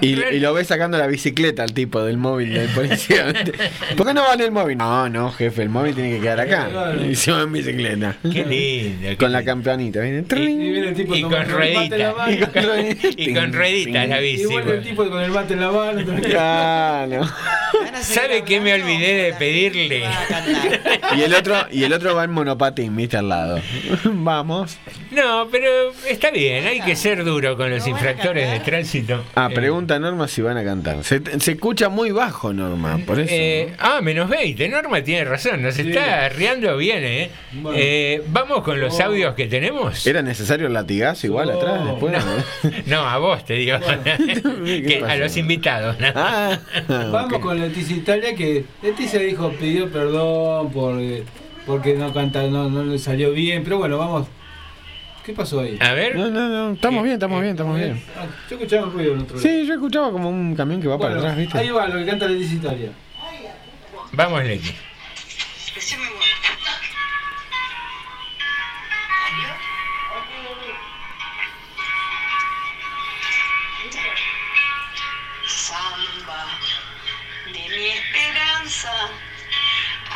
S25: Y, y lo ves sacando la bicicleta al tipo del móvil del policía. ¿Por qué no va en el móvil? No, no, jefe, el móvil tiene que quedar acá. Y se va en bicicleta.
S12: Qué lindo.
S25: Con la campanita. ¿viene?
S12: Y con rueditas.
S25: Y con rueditas.
S12: Y con rueditas la bici.
S15: Y vuelve el
S12: güey.
S15: tipo con el mate en la mano.
S25: Claro.
S12: ¿Sabe qué me olvidé de pedirle?
S25: Y el otro, y el otro va en monopatín, viste al lado. Vamos.
S12: No, pero está bien, hay que ser duro con los infractores de tránsito.
S25: Ah,
S12: Eh,
S25: pregunta Norma si van a cantar. Se, se escucha muy bajo, Norma, por eso.
S12: eh, ah, menos 20. Norma tiene razón, nos está riendo bien, ¿eh? Eh, Vamos con los audios que tenemos.
S25: ¿Era necesario el latigazo igual atrás después?
S12: No, a vos te digo. que a los invitados. ¿no?
S25: Ah,
S15: Vamos con Leticia Italia que Leticia dijo, pidió perdón por, eh, porque no canta, no, no le salió bien, pero bueno, vamos. ¿Qué pasó ahí?
S12: A ver.
S25: No, no, no. Estamos bien, estamos bien, estamos bien.
S15: Ah, yo escuchaba un ruido en otro
S25: Sí, yo escuchaba como un camión que va para atrás, ¿viste?
S15: Ahí va lo que canta Leticia Italia.
S12: Vamos, Leti.
S31: Samba de mi esperanza,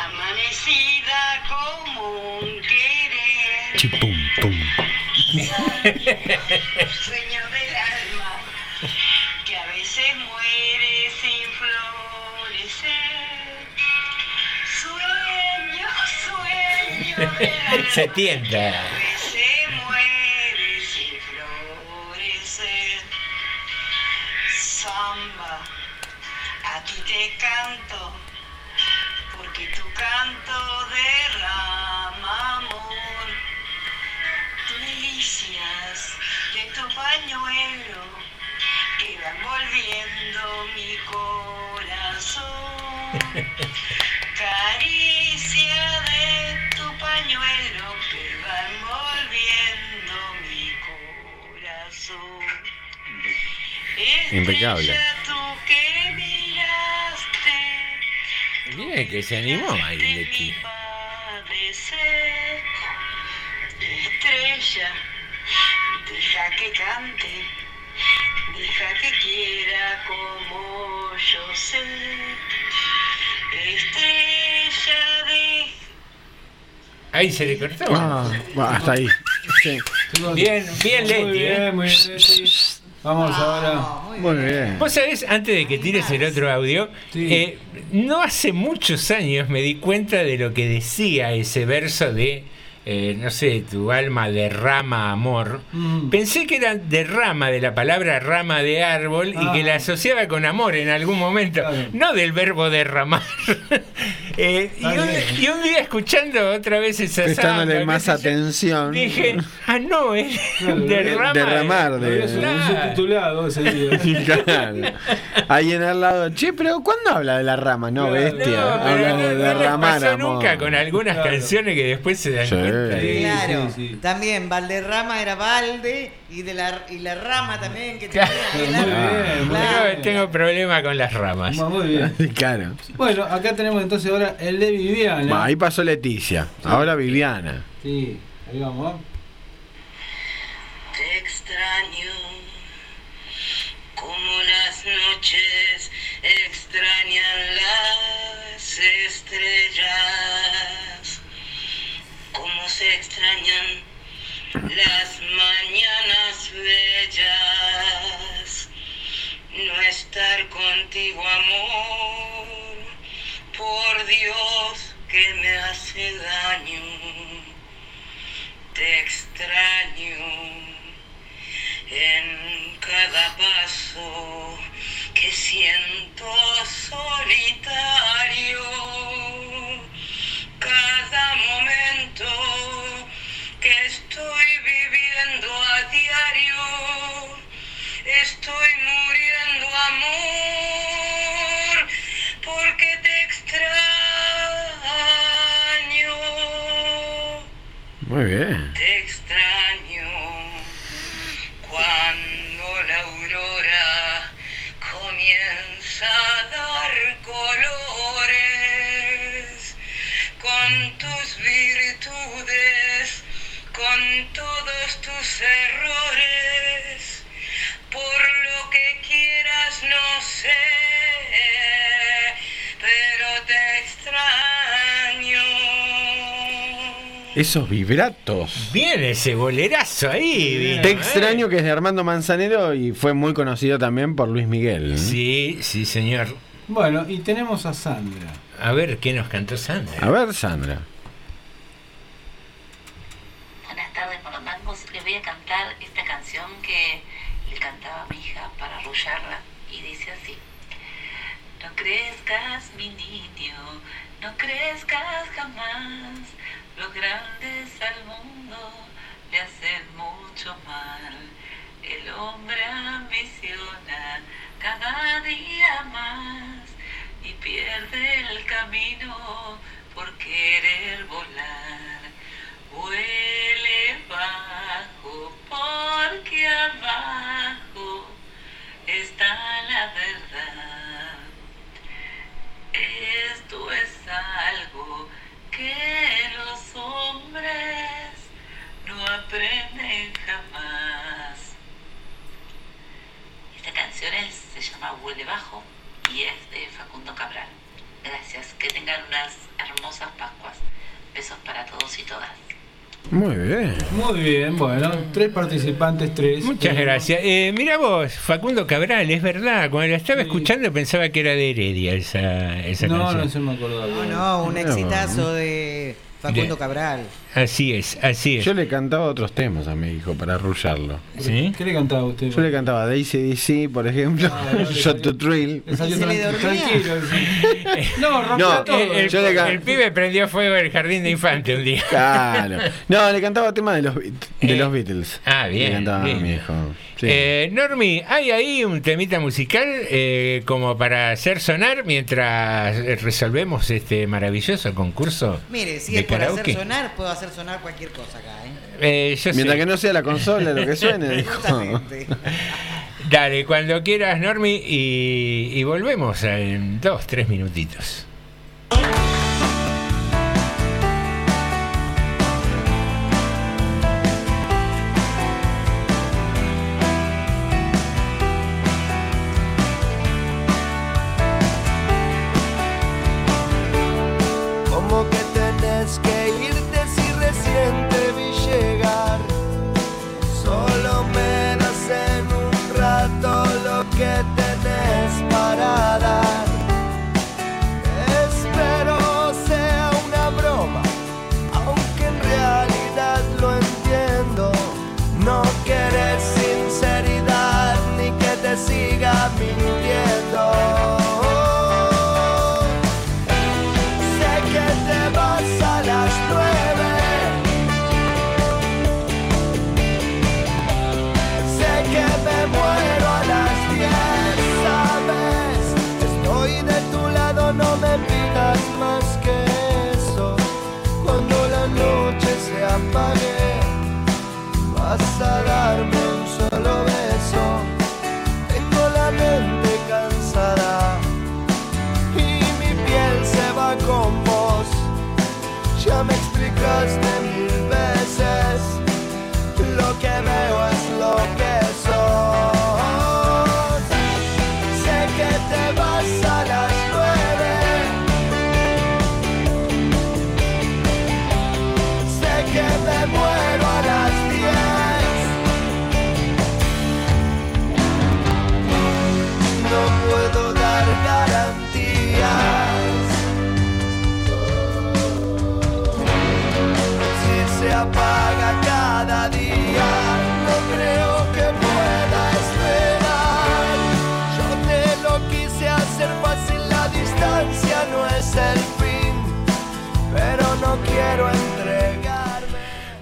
S31: amanecida como un querer.
S25: Chipum, pum.
S31: Sueño del alma, que a veces muere sin florecer. Sueño, sueño del alma.
S12: Se tienta.
S31: Caricia de tu pañuelo que van volviendo mi corazón.
S25: Impecable.
S31: Tú que miraste
S12: Bien, que se animó
S31: padecer. Estrella, deja que cante, deja que quiera como yo sé. Estrella de
S12: Ahí se le cortó.
S25: Ah, va, hasta ahí. Sí.
S12: Bien, bien, Leti.
S15: Muy
S12: ¿eh?
S15: bien, muy bien, Leti. Vamos ahora.
S25: Muy bien.
S12: Vos sabés, antes de que tires el otro audio, eh, no hace muchos años me di cuenta de lo que decía ese verso de, eh, no sé, tu alma derrama amor.
S15: Mm.
S12: Pensé que era de rama, de la palabra rama de árbol, y
S15: Ah.
S12: que la asociaba con amor en algún momento, no del verbo derramar. Eh, y, un, y un día escuchando otra vez esa
S25: Prestándole
S12: samba,
S25: más atención.
S12: Dije, ah, no, es derrama.
S25: Derramar
S15: Había
S25: de.
S15: subtitulado ese día.
S25: Claro. Alguien al lado, che, pero ¿cuándo habla de la rama? No, bestia.
S12: No,
S25: habla de
S12: no, no les
S25: derramar
S12: pasó
S25: amor.
S12: nunca con algunas canciones que después se dan
S25: Sí.
S12: cuenta de
S14: Claro, también Valderrama era Valde y de la y la rama también que
S12: Claro.
S14: tenía.
S12: Tengo-
S14: Claro.
S12: Tengo problema con las ramas.
S15: Muy bien.
S25: Claro.
S15: Bueno, acá tenemos entonces ahora el de Viviana.
S25: Va, ahí pasó Leticia. Ahora Viviana.
S15: Sí, ahí vamos.
S31: Te extraño como las noches extrañan las estrellas, como se extrañan las mañanas bellas. No estar contigo, amor, por Dios que me hace daño te extraño en cada paso que siento solitario, cada momento que estoy viviendo a diario, estoy muriendo amor porque te extraño.
S25: Muy bien.
S31: Te extraño cuando la aurora comienza a dar colores con tus virtudes, con todos tus errores, por lo que quieras no sé, pero te extraño.
S25: Esos vibratos.
S12: Bien ese bolerazo ahí.
S25: Te
S12: ¿eh?
S25: extraño que es de Armando Manzanero y fue muy conocido también por Luis Miguel.
S12: Sí, sí, señor.
S15: Bueno, y tenemos a Sandra.
S12: A ver, ¿qué nos cantó Sandra?
S25: A ver, Sandra.
S10: Buenas tardes, Monomangos. Voy a cantar esta canción que le cantaba mi hija para arrullarla y dice así. No crezcas, mi niño, no crezcas jamás. Los grandes al mundo le hacen mucho mal. El hombre ambiciona cada día más y pierde el camino por querer volar. Huele bajo porque abajo está la verdad. Esto es algo que los hombres no aprenden jamás. Esta canción se llama Huele bajo y es de Facundo Cabral. Gracias, que tengan unas hermosas Pascuas. Besos para todos y todas.
S25: Muy bien.
S15: Muy bien, bueno, tres participantes, tres.
S12: Muchas gracias. Eh, mira vos, Facundo Cabral, es verdad, cuando la estaba escuchando pensaba que era de Heredia esa, esa
S15: No,
S12: canción.
S15: no se me acordaba.
S14: No, no, un exitazo de Facundo
S12: De-
S14: Cabral.
S12: Así es, así es.
S25: Yo le cantaba otros temas a mi hijo para arrullarlo.
S12: ¿Sí?
S15: ¿Qué le cantaba usted?
S25: Yo le cantaba Daisy DC, por ejemplo, Shot to Thrill.
S15: No,
S25: No,
S15: todo.
S12: Eh, el, el pibe prendió fuego en el jardín de infante un día.
S25: Claro. No, le cantaba temas de los, de
S12: Eh,
S25: los Beatles.
S12: ah, bien,
S25: Le cantaba
S12: bien.
S25: a mi hijo. Sí.
S12: Eh, Normi, ¿hay ahí un temita musical eh, como para hacer sonar mientras eh, resolvemos este maravilloso concurso?
S14: Mire, si
S12: de
S14: es por
S12: karaoke?
S14: hacer sonar, puedo hacer sonar cualquier cosa acá, ¿eh?
S12: Eh, yo
S25: Mientras
S12: sé.
S25: que no sea la consola lo que suene, dijo.
S12: Dale, cuando quieras, Normi, y, y volvemos en dos, tres minutitos.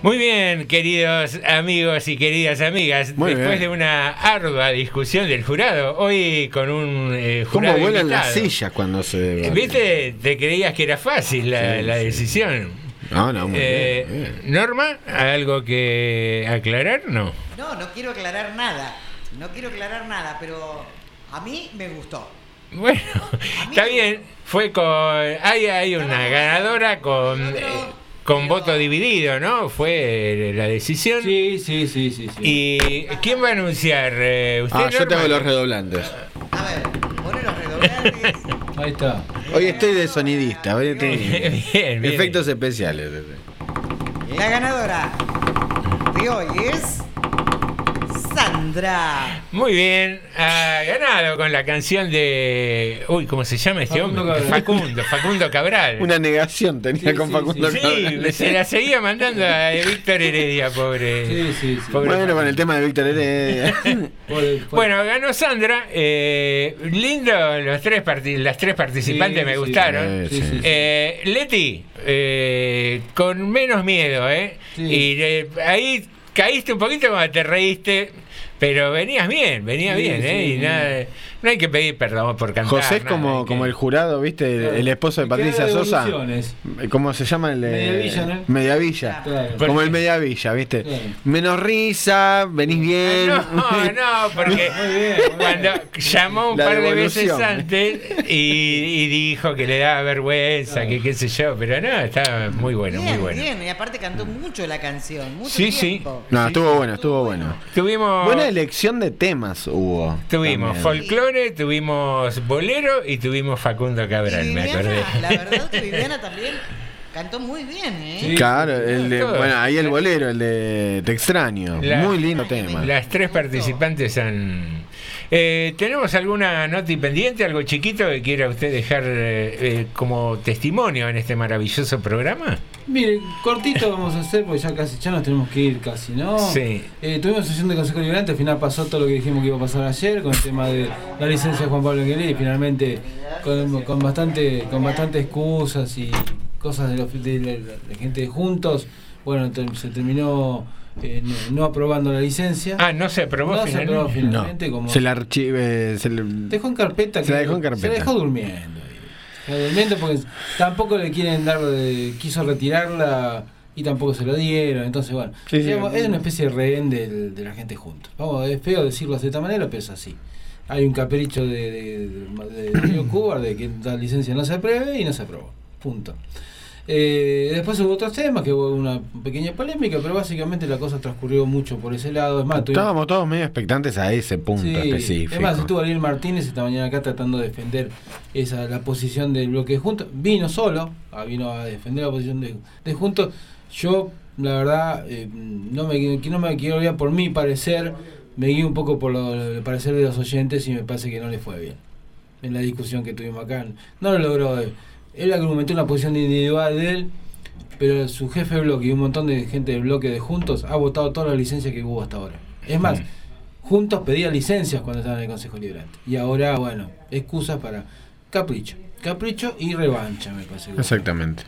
S12: Muy bien, queridos amigos y queridas amigas.
S25: Muy
S12: Después
S25: bien.
S12: de una ardua discusión del jurado, hoy con un eh,
S25: ¿Cómo
S12: jurado
S25: vuelan las sillas cuando se debate?
S12: ¿Viste? Te creías que era fácil la,
S25: Sí,
S12: la
S25: sí.
S12: decisión.
S25: No, no, muy
S12: Eh,
S25: bien, bien.
S12: Norma, ¿algo que aclarar? No.
S14: No, no quiero aclarar nada. No quiero aclarar nada, pero a mí me gustó.
S12: Bueno, está bien. Fue con. Hay, hay una ganadora con. eh, con voto dividido, ¿no? Fue la decisión.
S15: Sí, sí, sí, sí. sí.
S12: ¿Y quién va a anunciar? Eh, ¿Usted,
S25: Ah, yo tengo los redoblantes.
S15: Ahí está.
S25: Hoy estoy de sonidista. Hoy estoy...
S12: Bien, bien.
S25: Efectos especiales.
S14: La ganadora de hoy es Sandra.
S12: Muy bien, ha ganado con la canción de. Uy, ¿cómo se llama este
S25: Facundo
S12: hombre?
S25: Cabral.
S12: Facundo, Facundo Cabral.
S25: Una negación tenía con Facundo
S12: Sí,
S25: Cabral.
S12: se la seguía mandando a Víctor Heredia, pobre.
S15: Sí, sí, sí.
S12: pobre
S25: Bueno, con el tema de Víctor Heredia.
S12: Bueno, ganó Sandra. eh, lindo los tres parti- las tres participantes
S15: Sí,
S12: me
S15: sí,
S12: gustaron.
S15: sí, sí, sí.
S12: Eh, Leti, eh, con menos miedo, ¿eh? Y eh, ahí caíste un poquito cuando te reíste, pero venías bien, venías
S25: Sí,
S12: bien, ¿eh?
S25: sí,
S12: y nada, no hay que pedir perdón por cantar.
S25: José es como,
S12: que-
S25: como el jurado, ¿viste? El, el esposo de Patricia Sosa.
S15: devoluciones.
S25: ¿Cómo se llama el
S15: Mediavilla, ¿no?
S25: Mediavilla.
S15: Claro.
S25: Como el Mediavilla, ¿viste?
S15: Claro.
S25: Menos risa, venís bien.
S12: No, no, porque cuando llamó un
S25: La
S12: par de veces antes y, y dijo que le daba vergüenza, que qué sé yo, pero no, estaba muy bueno,
S14: bien,
S12: muy bueno.
S14: bien. Y aparte cantó mucho la canción. Mucho
S12: Sí, sí.
S25: No, estuvo bueno, estuvo bueno.
S12: Tuvimos,
S25: Buena elección de temas hubo.
S12: tuvimos
S25: también.
S12: Tuvimos bolero y tuvimos Facundo Cabral, me acordé.
S14: Viviana, la verdad que Viviana también cantó muy bien, ¿eh?
S25: Claro, el de, bueno, ahí el bolero, el de Te extraño.
S12: La-
S25: Muy lindo tema.
S12: Las tres participantes han... Eh, ¿Tenemos alguna nota pendiente, algo chiquito que quiera usted dejar eh, eh, como testimonio en este maravilloso programa?
S15: Mire, cortito vamos a hacer porque ya casi ya nos tenemos que ir casi, ¿no?
S12: Sí.
S15: Eh, tuvimos sesión de Consejo Liberante, al final pasó todo lo que dijimos que iba a pasar ayer con el tema de la licencia de Juan Pablo Anguelí y finalmente con, con bastante con bastante excusas y cosas de, los- de la- de gente de juntos, bueno, se terminó eh, no, no aprobando la licencia.
S12: Ah, no se aprobó
S15: No se aprobó finalmente
S25: No,
S15: como
S25: se la archive. Se le-
S15: dejó en carpeta
S25: Se la
S15: que-
S25: dejó en carpeta.
S15: se la dejó durmiendo Porque tampoco le quieren dar de- quiso retirarla y tampoco se lo dieron. Entonces bueno
S25: Sí, sí.
S15: digamos, es una especie de rehén del- de, la gente juntos. Vamos es feo decirlo de esta manera pero es así. Hay un capricho de, de, de, de de que la licencia no se apruebe y no se aprobó. Punto eh, después hubo otros temas que hubo una pequeña polémica pero básicamente la cosa transcurrió mucho por ese lado es más
S25: Estábamos todos medio expectantes a ese punto
S15: Sí,
S25: específico.
S15: Es más, estuvo Ariel Martínez esta mañana acá tratando de defender esa la posición del bloque de Juntos. Vino solo, ah, vino a defender la posición de, de Juntos. Yo, la verdad, eh, no, me, no me quiero olvidar por mi parecer, me guío un poco por lo, el parecer de los oyentes y me parece que no le fue bien. En la discusión que tuvimos acá. No lo logró. eh. Él argumentó una posición individual de él, pero su jefe de bloque y un montón de gente del bloque de Juntos ha votado todas las licencias que hubo hasta ahora. Es más, Juntos pedía licencias cuando estaban en el Consejo Liberante. Y ahora, bueno, excusas para capricho. Capricho y revancha, me parece. que-
S25: Exactamente.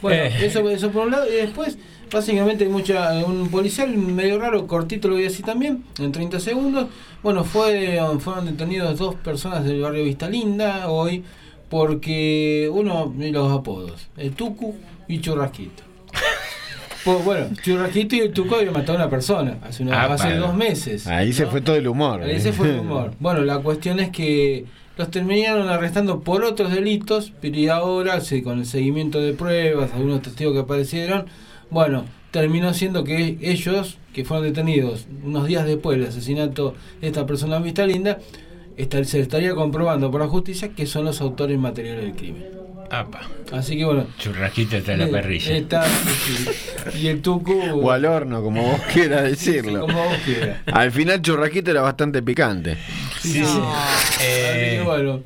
S15: Bueno,
S12: Eh.
S15: eso, eso por un lado. Y después, básicamente, mucha un policial medio raro, cortito lo voy a decir también, en 30 segundos. Bueno, fue, fueron detenidos dos personas del barrio Vista Linda hoy porque uno de los apodos, el Tucu y Churrasquito. Pues, bueno, Churrasquito y el Tucu habían matado a una persona hace, una-
S25: Ah,
S15: hace
S25: para.
S15: dos meses.
S25: Ahí se fue todo el humor.
S15: Ese fue el humor. Bueno, la cuestión es que los terminaron arrestando por otros delitos, pero y ahora, se- con el seguimiento de pruebas, algunos testigos que aparecieron, bueno, terminó siendo que ellos, que fueron detenidos unos días después del asesinato de esta persona en Vista Linda, está- se estaría comprobando por la justicia que son los autores materiales del crimen.
S12: Apa.
S15: Así que bueno.
S12: Churrasquito está en la
S15: eh,
S12: parrilla.
S15: está, y el tucu.
S25: O al horno, como vos quieras decirlo.
S15: Como vos quieras.
S25: Al final churrasquito era bastante picante.
S15: Sí, sí. Así que bueno,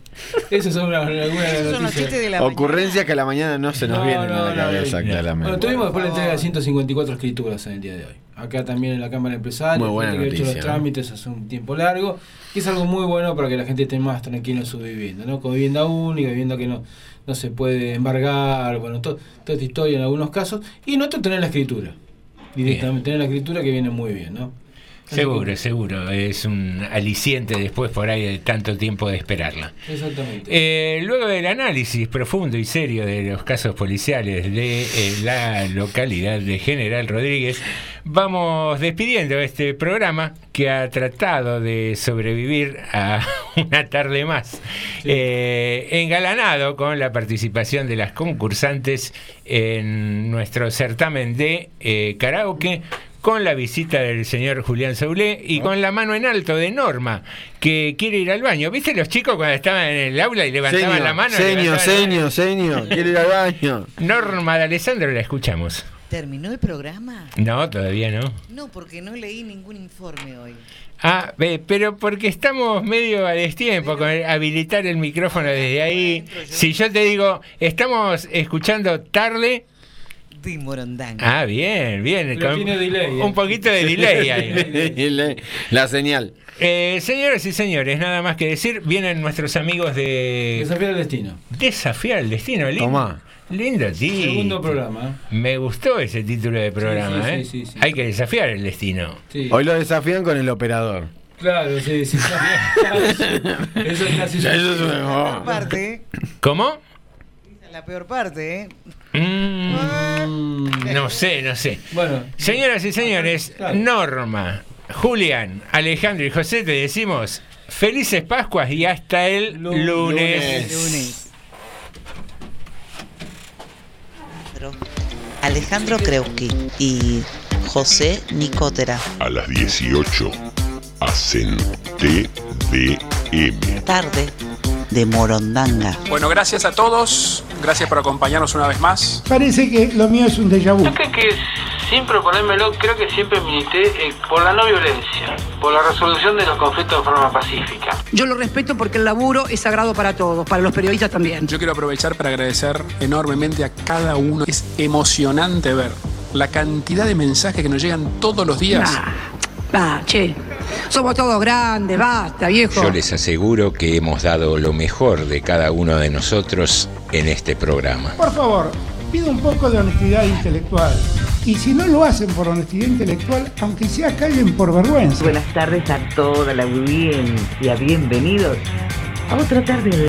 S15: esas son una- algunas de las noticias.
S25: Ocurrencias que a la mañana no se nos
S15: No,
S25: vienen
S15: no,
S25: a la cabeza,
S15: no.
S25: claramente.
S15: Bueno, tuvimos después la entrega de 154 escrituras en el día de hoy. Acá también en la Cámara Empresaria,
S25: Muy buena
S15: gente que ha hecho
S25: noticia,
S15: los
S25: ¿no?
S15: trámites hace un tiempo largo, que es algo muy bueno para que la gente esté más tranquila en su vivienda, ¿no? Con vivienda única, vivienda que no, no se puede embargar, bueno, to- toda esta historia en algunos casos, y en otros tener la escritura. Directamente, tener la escritura que viene muy bien, ¿no?
S12: Seguro, seguro. Es un aliciente después por ahí de tanto tiempo de esperarla.
S15: Exactamente.
S12: Eh, luego del análisis profundo y serio de los casos policiales de eh, la localidad de General Rodríguez, vamos despidiendo este programa que ha tratado de sobrevivir a una tarde más, eh, engalanado con la participación de las concursantes en nuestro certamen de karaoke con la visita del señor Julián Saulé y con la mano en alto de Norma, que quiere ir al baño. ¿Viste los chicos cuando estaban en el aula y levantaban
S25: Señor,
S12: la mano?
S25: señor, señor, señor, quiere ir al baño.
S12: Norma de Alessandro, la escuchamos.
S14: ¿Terminó el programa?
S12: No, todavía no.
S14: No, porque no leí ningún informe hoy.
S12: Ah, ve, pero porque estamos medio a destiempo con el- habilitar el micrófono desde ahí. Si yo te digo, estamos escuchando tarde.
S14: De Morondanga.
S12: Ah, bien, bien.
S15: Pero
S12: con
S15: tiene delay, ¿eh?
S12: Un poquito de delay ahí.
S25: La señal.
S12: Eh, señoras y señores, nada más que decir, vienen nuestros amigos de
S15: Desafiar el destino.
S12: Desafiar el destino, lindo.
S25: Tomá.
S12: Lindo título.
S15: Segundo programa.
S12: Me gustó ese título de programa,
S15: sí,
S12: ¿eh?
S15: sí, sí, sí.
S12: Hay que desafiar el destino.
S15: Sí.
S25: Hoy lo desafían con el operador.
S15: Claro, sí, sí. Eso es casi
S25: eso es
S14: La
S25: mejor.
S14: peor parte, ¿eh?
S12: ¿Cómo?
S14: La peor parte, ¿eh?
S12: Mm, no sé, no sé.
S15: Bueno.
S12: Señoras y señores, Norma, Julián, Alejandro y José, te decimos felices Pascuas y hasta el lunes.
S14: Lunes.
S10: Alejandro Kreuski y José Nicotera.
S32: A las 18 hacen TDM.
S10: Tarde de Morondanga.
S30: Bueno, gracias a todos. Gracias por acompañarnos una vez más.
S29: Parece que lo mío es un déjà vu.
S33: Yo creo que sin proponérmelo, creo que siempre milité eh, por la no violencia, por la resolución de los conflictos de forma pacífica.
S34: Yo lo respeto porque el laburo es sagrado para todos, para los periodistas también.
S30: Yo quiero aprovechar para agradecer enormemente a cada uno. Es emocionante ver la cantidad de mensajes que nos llegan todos los días.
S34: Ah, che. Somos todos grandes, basta, viejo.
S26: Yo les aseguro que hemos dado lo mejor de cada uno de nosotros en este programa.
S29: Por favor, pido un poco de honestidad intelectual. Y si no lo hacen por honestidad intelectual, aunque sea callen por vergüenza.
S35: Buenas tardes a toda la audiencia, bienvenidos a otra tarde de